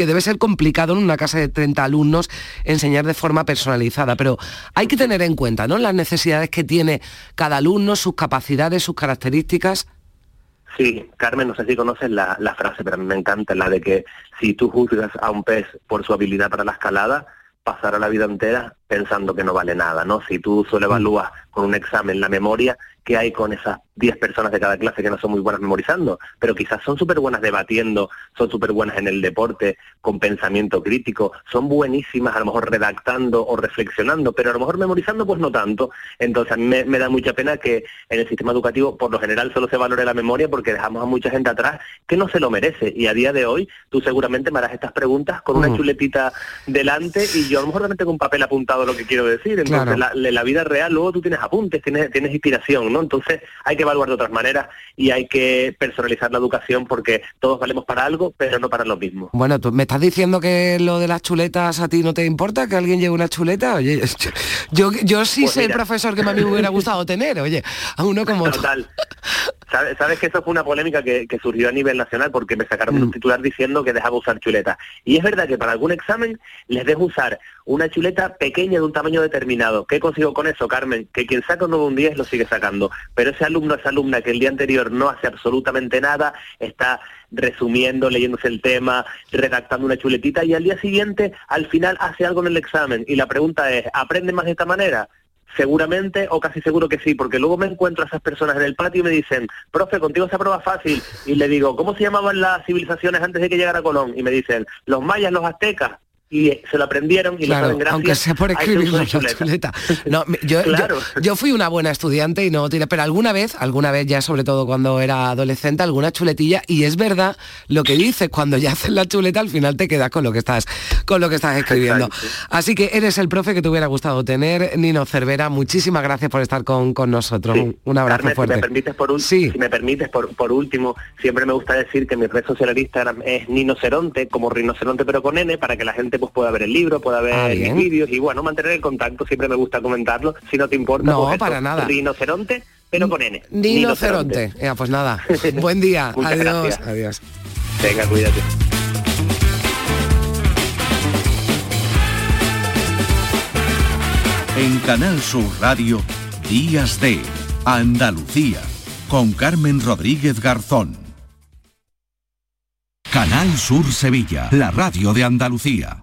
que debe ser complicado en una clase de 30 alumnos enseñar de forma personalizada, pero hay que tener en cuenta, ¿no? Las necesidades que tiene cada alumno, sus capacidades, sus características. Sí, Carmen, no sé si conoces la, la frase, pero a mí me encanta, la de que si tú juzgas a un pez por su habilidad para la escalada, pasará la vida entera pensando que no vale nada, ¿no? Si tú solo evalúas con un examen la memoria, ¿qué hay con esas 10 personas de cada clase que no son muy buenas memorizando? Pero quizás son súper buenas debatiendo, son súper buenas en el deporte, con pensamiento crítico, son buenísimas a lo mejor redactando o reflexionando, pero a lo mejor memorizando pues no tanto. Entonces a mí me, me da mucha pena que en el sistema educativo por lo general solo se valore la memoria porque dejamos a mucha gente atrás que no se lo merece. Y a día de hoy tú seguramente me harás estas preguntas con una Mm. chuletita delante y yo a lo mejor también tengo un papel apuntado lo que quiero decir. Entonces Claro. la, la- la vida real luego tú tienes apuntes, tienes, tienes inspiración, ¿no? Entonces hay que evaluar de otras maneras y hay que personalizar la educación porque todos valemos para algo, pero no para lo mismo. Bueno, tú me estás diciendo que lo de las chuletas a ti no te importa, que alguien lleve una chuleta. Oye, yo, yo sí Pues sé el profesor que a mí me hubiera gustado tener, oye, a uno como. Total. ¿Sabes, sabes que eso fue una polémica que, que surgió a nivel nacional porque me sacaron Mm. un titular diciendo que dejaba usar chuleta. Y es verdad que para algún examen les dejo usar una chuleta pequeña de un tamaño determinado. ¿Qué consigo con eso, Carmen? Que quien saca un 9 un 10 lo sigue sacando. Pero ese alumno, alumna que el día anterior no hace absolutamente nada, está resumiendo, leyéndose el tema, redactando una chuletita y al día siguiente, al final, hace algo en el examen. Y la pregunta es, ¿aprende más de esta manera? Seguramente o casi seguro que sí, porque luego me encuentro a esas personas en el patio y me dicen, profe, contigo se aprueba fácil. Y le digo, ¿cómo se llamaban las civilizaciones antes de que llegara Colón? Y me dicen, los mayas, los aztecas. Y se lo aprendieron y lo Claro, saben gracias aunque sea por la chuleta. No, yo, yo- Claro. yo fui una buena estudiante y no tiré, pero alguna vez, alguna vez ya sobre todo cuando era adolescente, alguna chuletilla, y es verdad lo que dices, cuando ya haces la chuleta al final te quedas con lo que estás, con lo que estás escribiendo. Así que eres el profe que te hubiera gustado tener, Nino Cervera, muchísimas gracias por estar con, con nosotros. Un, un abrazo Carmen, fuerte. Si me permites, por, ul- si me permites por, por último, siempre me gusta decir que mi red social en Instagram es Ninoceronte, como rinoceronte pero con N, para que la gente pues pueda ver el libro, pueda ver Ah, mis vídeos y bueno, mantener el contacto, siempre me gusta comentarlo, si no te importa. No, pues para nada. Rinoceronte, pero con N. Nino Ceronte. Ya, pues nada, buen día. Muchas adiós, gracias. adiós. Venga, cuídate. En Canal Sur Radio, Días de Andalucía, con Carmen Rodríguez Garzón. Canal Sur Sevilla, la radio de Andalucía.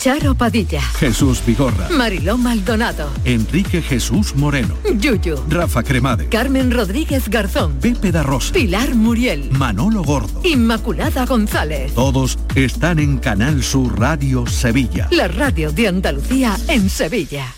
Charo Padilla, Jesús Vigorra, Mariló Maldonado, Enrique Jesús Moreno, Yuyu, Rafa Cremade, Carmen Rodríguez Garzón, Pepe da Rosa, Pilar Muriel, Manolo Gordo. Inmaculada González. Todos están en Canal Sur Radio Sevilla. La radio de Andalucía en Sevilla.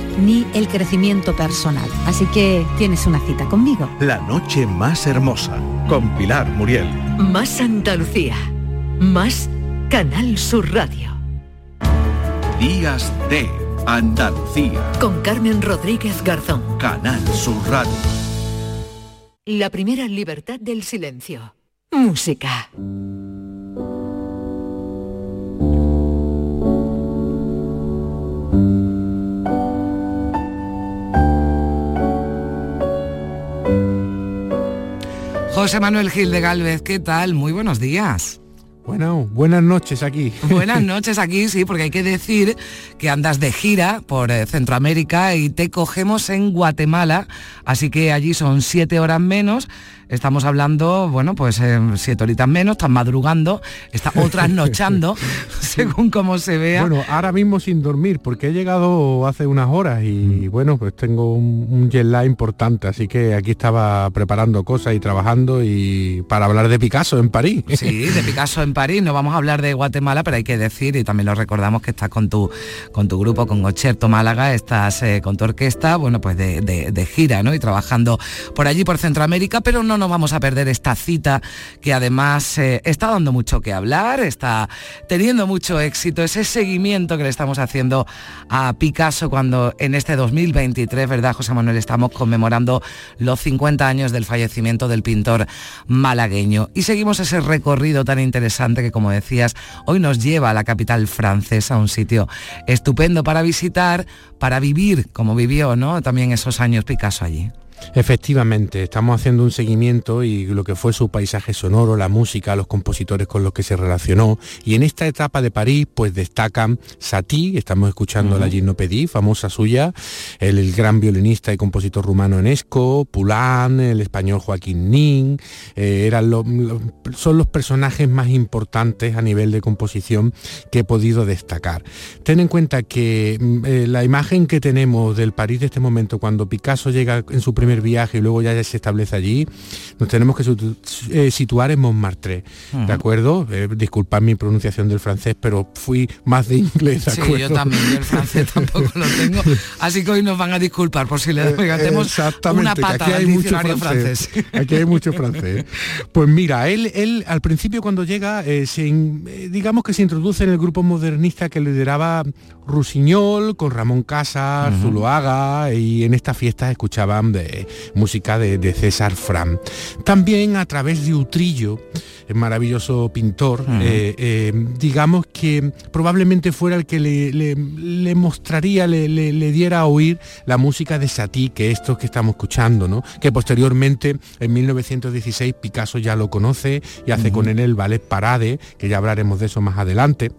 ni el crecimiento personal. Así que tienes una cita conmigo. La noche más hermosa con Pilar Muriel. Más Andalucía. Más Canal Sur Radio. Días de Andalucía. Con Carmen Rodríguez Garzón. Canal Sur Radio. La primera libertad del silencio. Música. José Manuel Gil de Galvez, ¿qué tal? Muy buenos días. Bueno, buenas noches aquí. Buenas noches aquí, sí, porque hay que decir que andas de gira por eh, Centroamérica y te cogemos en Guatemala, así que allí son siete horas menos. Estamos hablando, bueno, pues eh, siete horitas menos, están madrugando, está otras nochando, según como se vea. Bueno, ahora mismo sin dormir, porque he llegado hace unas horas y bueno, pues tengo un, un jet lag importante, así que aquí estaba preparando cosas y trabajando y para hablar de Picasso en París. Sí, de Picasso en París, no vamos a hablar de Guatemala, pero hay que decir, y también lo recordamos, que estás con tu, con tu grupo, con Ocherto Málaga, estás eh, con tu orquesta, bueno, pues de, de- de gira, ¿no? Y trabajando por allí, por Centroamérica, pero no nos vamos a perder esta cita que además eh, está dando mucho que hablar, está teniendo mucho éxito, ese seguimiento que le estamos haciendo a Picasso cuando en este 2023, ¿verdad, José Manuel? Estamos conmemorando los 50 años del fallecimiento del pintor malagueño. Y seguimos ese recorrido tan interesante que, como decías, hoy nos lleva a la capital francesa, un sitio estupendo para visitar, para vivir como vivió, ¿no? También esos años Picasso allí. Efectivamente, estamos haciendo un seguimiento y lo que fue su paisaje sonoro, la música, los compositores con los que se relacionó. Y en esta etapa de París, pues destacan Satie, estamos escuchando la Gymnopédie, famosa suya, el, el gran violinista y compositor rumano Enesco, Poulain, el español Joaquín Nin, eh, eran lo- lo- son los personajes más importantes a nivel de composición que he podido destacar. Ten en cuenta que mm, eh, la imagen que tenemos del París de este momento, cuando Picasso llega en su primer viaje y luego ya se establece allí, nos tenemos que eh, situar en Montmartre. ¿de acuerdo? Eh, disculpad mi pronunciación del francés, pero fui más de inglés, ¿de Sí, yo también, yo el francés tampoco lo tengo, así que hoy nos van a disculpar por si le Eh, Exactamente, una pata aquí al hay mucho diccionario francés. francés. Aquí hay mucho francés. Pues mira, él, él al principio cuando llega, eh, se in- eh, digamos que se introduce en el grupo modernista que lideraba Rusiñol, con Ramón Casas, Ujú. Zuloaga, y en estas fiestas escuchaban de música de, de César Fran. También a través de Utrillo, el maravilloso pintor, eh, eh, digamos que probablemente fuera el que le, le- le mostraría, le, diera a oír la música de Satie, que esto que estamos escuchando, ¿no? que posteriormente en 1916 Picasso ya lo conoce y hace con él el ballet Parade, que ya hablaremos de eso más adelante.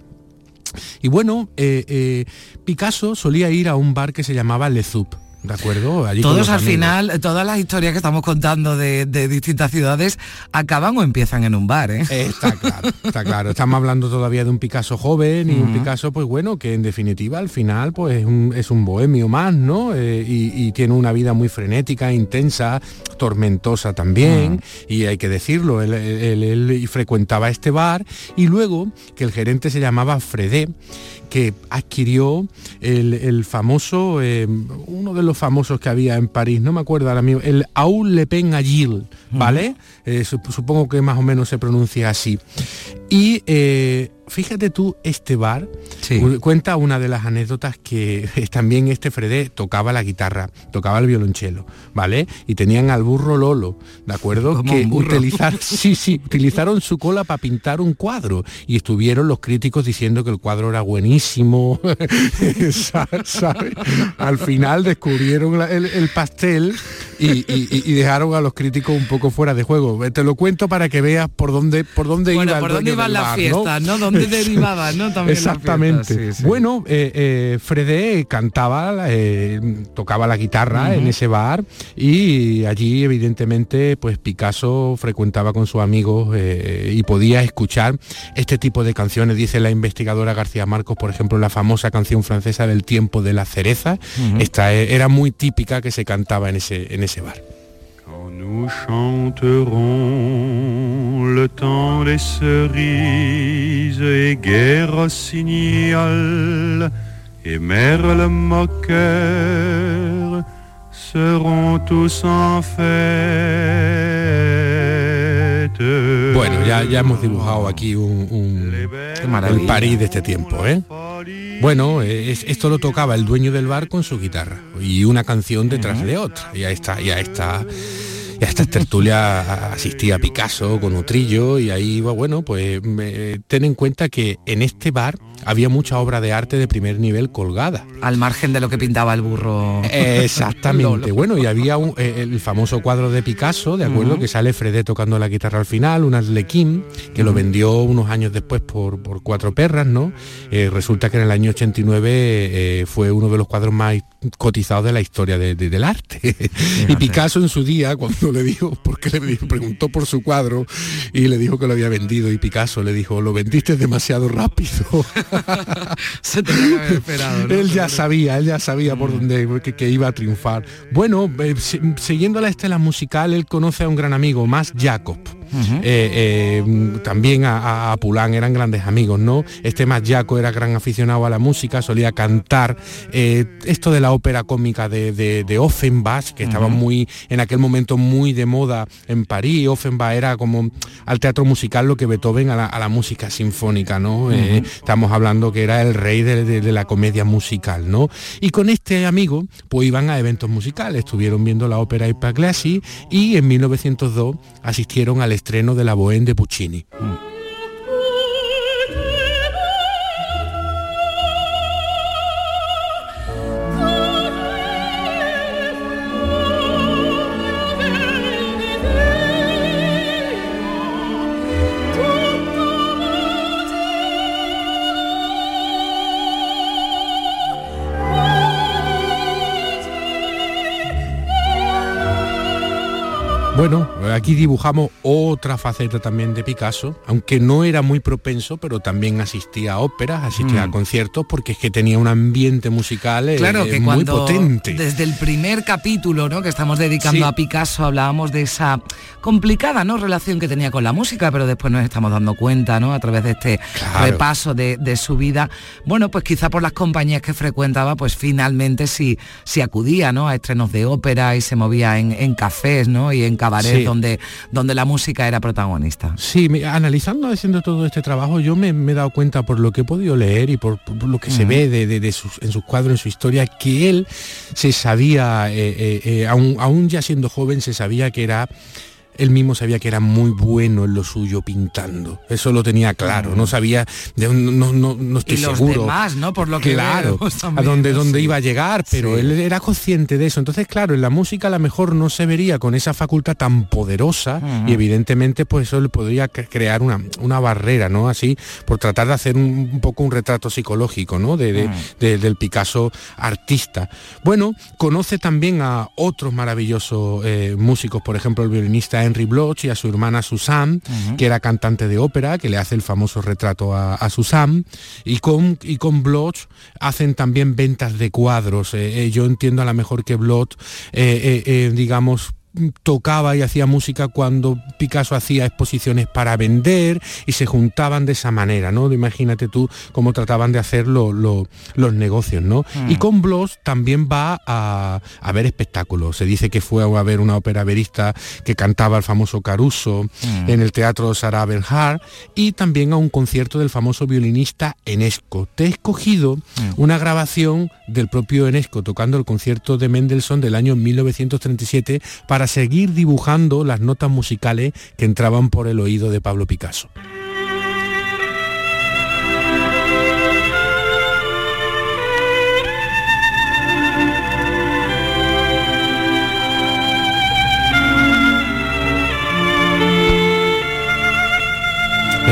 Y bueno, eh, eh, Picasso solía ir a un bar que se llamaba Le Zup, ¿de acuerdo? Allí Todos al amigos. final, todas las historias que estamos contando de, de distintas ciudades acaban o empiezan en un bar, ¿eh? Está claro, está claro. Estamos hablando todavía de un Picasso joven y un. Picasso, pues bueno, que en definitiva al final pues es un, es un bohemio más, ¿no? Eh, y, y tiene una vida muy frenética, intensa, tormentosa también, y hay que decirlo, él, él- él frecuentaba este bar y luego que el gerente se llamaba Fredé, que adquirió el, el famoso, eh, uno de los famosos que había en París, no me acuerdo ahora mismo, el Aul Le Pen Agile, ¿vale? Eh, sup- supongo que más o menos se pronuncia así. Y eh, fíjate tú, este bar cu- cuenta una de las anécdotas que también este Fredé tocaba la guitarra, tocaba el violonchelo, ¿vale? Y tenían al burro Lolo, ¿de acuerdo? Que un burro. utilizar, sí, sí, utilizaron su cola para pintar un cuadro y estuvieron los críticos diciendo que el cuadro era buenísimo. Al final descubrieron la- el, el pastel y, y- y- y dejaron a los críticos un poco fuera de juego. Te lo cuento para que veas por dónde por dónde Bueno, iba el dónde dueño las fiestas, ¿no? ¿Dónde derivaban, no? También las Exactamente. fiestas, sí, sí. Bueno, eh, eh, Fredé cantaba, eh, tocaba la guitarra en ese bar y allí evidentemente pues Picasso frecuentaba con sus amigos eh, y podía escuchar este tipo de canciones. Dice la investigadora García Marcos, por ejemplo, la famosa canción francesa del tiempo de la cereza. Esta eh, era muy típica que se cantaba en ese, en ese bar. Nous chanterons le temps des cerises et guerre signal et merle moqueur seront tous en fête. Bueno, ya, ya hemos dibujado aquí un, un- el. París de este tiempo, ¿eh? Bueno, eh, es- esto lo tocaba el dueño del bar con su guitarra y una canción detrás de otra. Y a esta, y a esta, y a esta tertulia asistía Picasso con Utrillo y ahí iba, bueno, pues ten en cuenta que en este bar había mucha obra de arte de primer nivel colgada. Al margen de lo que pintaba el burro. Exactamente. Bueno, y había un- eh, el famoso cuadro de Picasso, ¿de acuerdo? Que sale Fredé tocando la guitarra al final, un Arlequín, que lo vendió unos años después por, por cuatro perras, ¿no? Eh, resulta que en el año 89 eh, fue uno de los cuadros más cotizados de la historia de- de- del arte. y Picasso en su día, cuando le dijo, porque le dijo- preguntó por su cuadro y le dijo que lo había vendido, y Picasso le dijo, lo vendiste demasiado rápido. Se tenía que haber esperado, ¿no? Él ya sabía, él ya sabía por dónde que, que iba a triunfar. Bueno, eh, si- siguiendo la estela musical, él conoce a un gran amigo, más Jacob. Eh, eh, también a, a- Pulán eran grandes amigos, ¿no? Este más Jaco era gran aficionado a la música, solía cantar eh, esto de la ópera cómica de, de, de Offenbach, que estaba muy, en aquel momento muy de moda en París. Offenbach era como al teatro musical lo que Beethoven a la, a la música sinfónica, ¿no? Estamos hablando que era el rey de, la comedia musical, ¿no? Y con este amigo, pues iban a eventos musicales, estuvieron viendo la ópera Ipaglasi y en 1902 asistieron al estreno de la Bohème de Puccini. Bueno, aquí dibujamos otra faceta también de Picasso, aunque no era muy propenso, pero también asistía a óperas, asistía Mm. a conciertos, porque es que tenía un ambiente musical eh, Claro que muy cuando potente. desde el primer capítulo ¿no? que estamos dedicando Sí. a Picasso hablábamos de esa complicada ¿no? relación que tenía con la música, pero después nos estamos dando cuenta ¿no? a través de este Claro. repaso de, de su vida. Bueno, pues quizá por las compañías que frecuentaba, pues finalmente sí, sí acudía ¿no? a estrenos de ópera y se movía en, en cafés ¿no? y en Sí. donde, donde la música era protagonista. Sí, analizando, haciendo todo este trabajo, yo me, me he dado cuenta por lo que he podido leer y por, por lo que se ve de, de- de sus- en sus cuadros, en su historia, que él se sabía, eh, eh, eh, aún, aún ya siendo joven, se sabía que era él mismo sabía que era muy bueno en lo suyo pintando. Eso lo tenía claro. No sabía, de, un- no, no, no estoy y los seguro. demás, ¿no? Por lo que claro, a dónde, dónde Sí. iba a llegar, pero Sí. él era consciente de eso. Entonces, claro, en la música a lo mejor no se vería con esa facultad tan poderosa y evidentemente pues eso le podría cre- crear una, una barrera, ¿no? Así, por tratar de hacer un, un poco un retrato psicológico, ¿no? De, de- de- del Picasso artista. Bueno, conoce también a otros maravillosos eh, músicos, por ejemplo, el violinista Henry Bloch y a su hermana Susan, que era cantante de ópera, que le hace el famoso retrato a, a Susan, y con, y con Bloch hacen también ventas de cuadros. Eh, eh, yo entiendo a lo mejor que Bloch, eh, digamos, tocaba y hacía música cuando Picasso hacía exposiciones para vender y se juntaban de esa manera, ¿no? Imagínate tú cómo trataban de hacer lo- lo- los negocios, ¿no? Mm. Y con Bloss también va a, a ver espectáculos. Se dice que fue a ver una ópera verista que cantaba el famoso Caruso Mm. en el Teatro Sarah Bernhardt y también a un concierto del famoso violinista Enesco. Te he escogido una grabación del propio Enesco tocando el concierto de Mendelssohn del año 1937 para seguir dibujando las notas musicales que entraban por el oído de Pablo Picasso.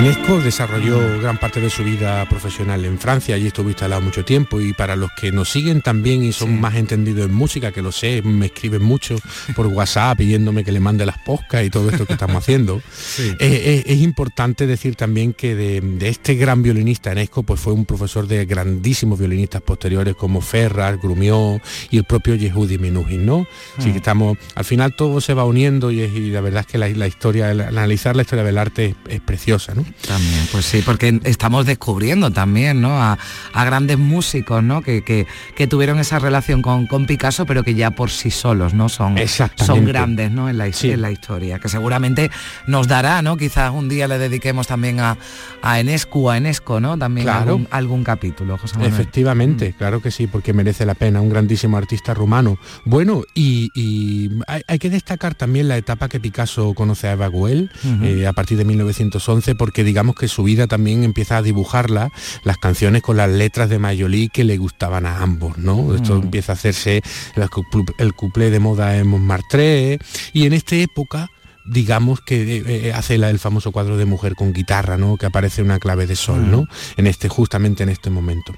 Enesco desarrolló gran parte de su vida profesional en Francia, allí estuvo instalado mucho tiempo y para los que nos siguen también y son más entendidos en música, que lo sé, me escriben mucho por WhatsApp pidiéndome que le mande las poscas y todo esto que estamos haciendo, eh, eh, es importante decir también que de, de este gran violinista Enesco pues fue un profesor de grandísimos violinistas posteriores como Ferrar, Grumió y el propio Yehudi Menuhin, ¿no? Así Mm. que estamos, al final todo se va uniendo y, es- y la verdad es que la, la historia, el analizar la historia del arte es, es preciosa, ¿no? También, pues sí, porque estamos descubriendo también, ¿no? A, a grandes músicos, ¿no? Que, que- que tuvieron esa relación con, con Picasso, pero que ya por sí solos, ¿no? Son, son grandes, ¿no? En la, his- en la historia, que seguramente nos dará, ¿no? Quizás un día le dediquemos también a, a Enescu, a Enesco, ¿no? También Claro. algún, algún capítulo, José Manuel. Efectivamente, claro que sí, porque merece la pena, un grandísimo artista rumano. Bueno, y, y hay, hay que destacar también la etapa que Picasso conoce a Eva Ujú. eh, a partir de 1911, porque digamos que su vida también empieza a dibujarla, las canciones con las letras de Mayolí que le gustaban a ambos, ¿no? Esto Mm. empieza a hacerse el, el cuplé de moda en Montmartre, y en esta época digamos que eh, eh, hace la- el famoso cuadro de mujer con guitarra, ¿no? Que aparece una clave de sol, ¿no? En este, justamente en este momento.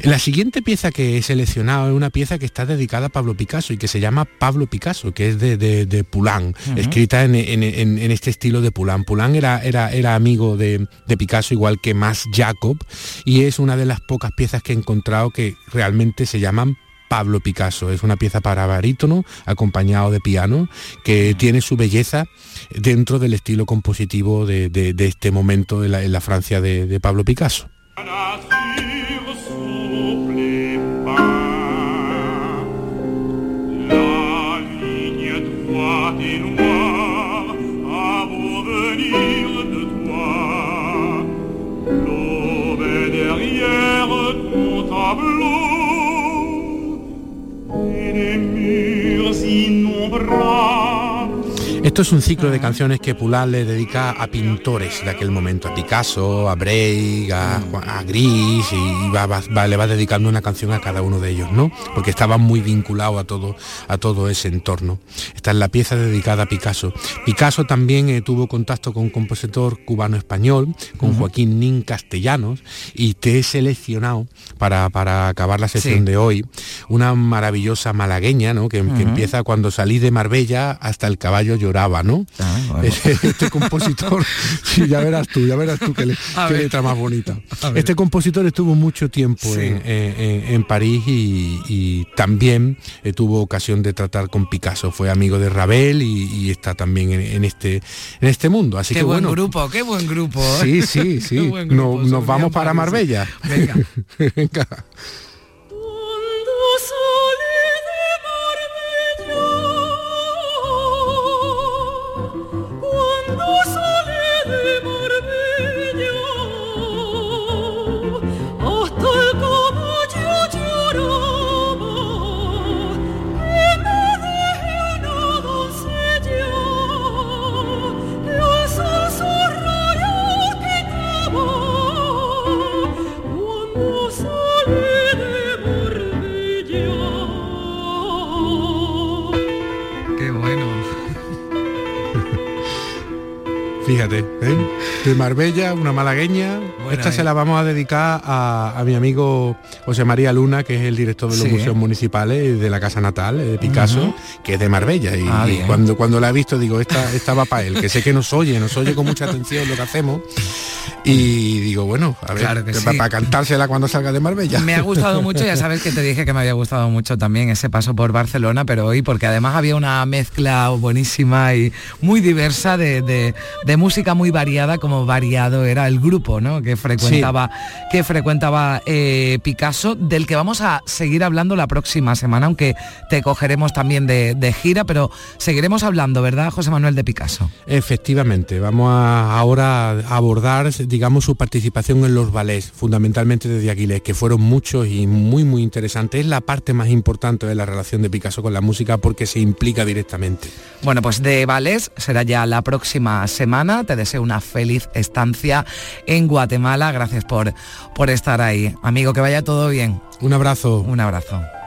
La siguiente pieza que he seleccionado es una pieza que está dedicada a Pablo Picasso y que se llama Pablo Picasso, que es de, de, de Poulain, Ujú. escrita en, en- en- en este estilo de Poulain. Poulain era, era, era amigo de, de Picasso, igual que Mas Jacob, y es una de las pocas piezas que he encontrado que realmente se llaman Pablo Picasso. Es una pieza para barítono, acompañado de piano, que tiene su belleza dentro del estilo compositivo de, de- de este momento en la, en la Francia de- de Pablo Picasso. Oh. Esto es un ciclo de canciones que Poulain le dedica a pintores de aquel momento, a Picasso, a Break, a, Gris, y va- va- va- le va dedicando una canción a cada uno de ellos, ¿no? Porque estaba muy vinculado a todo, a todo ese entorno. Esta es la pieza dedicada a Picasso. Picasso también eh, tuvo contacto con un compositor cubano-español, con. Joaquín Nin Castellanos, y te he seleccionado para, para acabar la sesión Sí. de hoy una maravillosa malagueña, ¿no? Que, que empieza cuando salí de Marbella hasta el caballo lloraba, ¿no? Este, este compositor, sí, ya verás tú, ya verás tú qué, le- qué letra más bonita. Este compositor estuvo mucho tiempo Sí. en, en- en- París y, y también eh, tuvo ocasión de tratar con Picasso. Fue amigo de Ravel y, y está también en, en este, en este mundo. Así qué que buen bueno. grupo, qué buen grupo. ¿eh? Sí, sí, sí. Buen No- grupo, nos vamos para. Marbella. Venga. Venga. Marbella, una malagueña. esta ¿eh? se la vamos a dedicar a, a mi amigo José María Luna, que es el director de los Sí. museos municipales de la Casa Natal, eh, de Picasso, que es de Marbella. Y, Ah, y cuando, cuando la he visto digo, esta, esta va para él, que sé que nos oye, nos oye con mucha atención lo que hacemos. Y digo, bueno, a ver, Claro que para, sí. para cantársela cuando salga de Marbella. Me ha gustado mucho, ya sabes que te dije que me había gustado mucho también ese paso por Barcelona, pero hoy porque además había una mezcla buenísima y muy diversa de, de- de música muy variada, como variado era el grupo ¿no? que frecuentaba, que frecuentaba eh, Picasso, del que vamos a seguir hablando la próxima semana, aunque te cogeremos también de, de gira, pero seguiremos hablando, ¿verdad, José Manuel de Picasso? Efectivamente, vamos a ahora a abordar, digamos, su participación en los ballets, fundamentalmente desde Aquiles, que fueron muchos y muy, muy interesantes. Es la parte más importante de la relación de Picasso con la música porque se implica directamente. Bueno, pues de Vales será ya la próxima semana. Te deseo una feliz estancia en Guatemala. Gracias por, por estar ahí. Amigo, que vaya todo bien. Un abrazo. Un abrazo.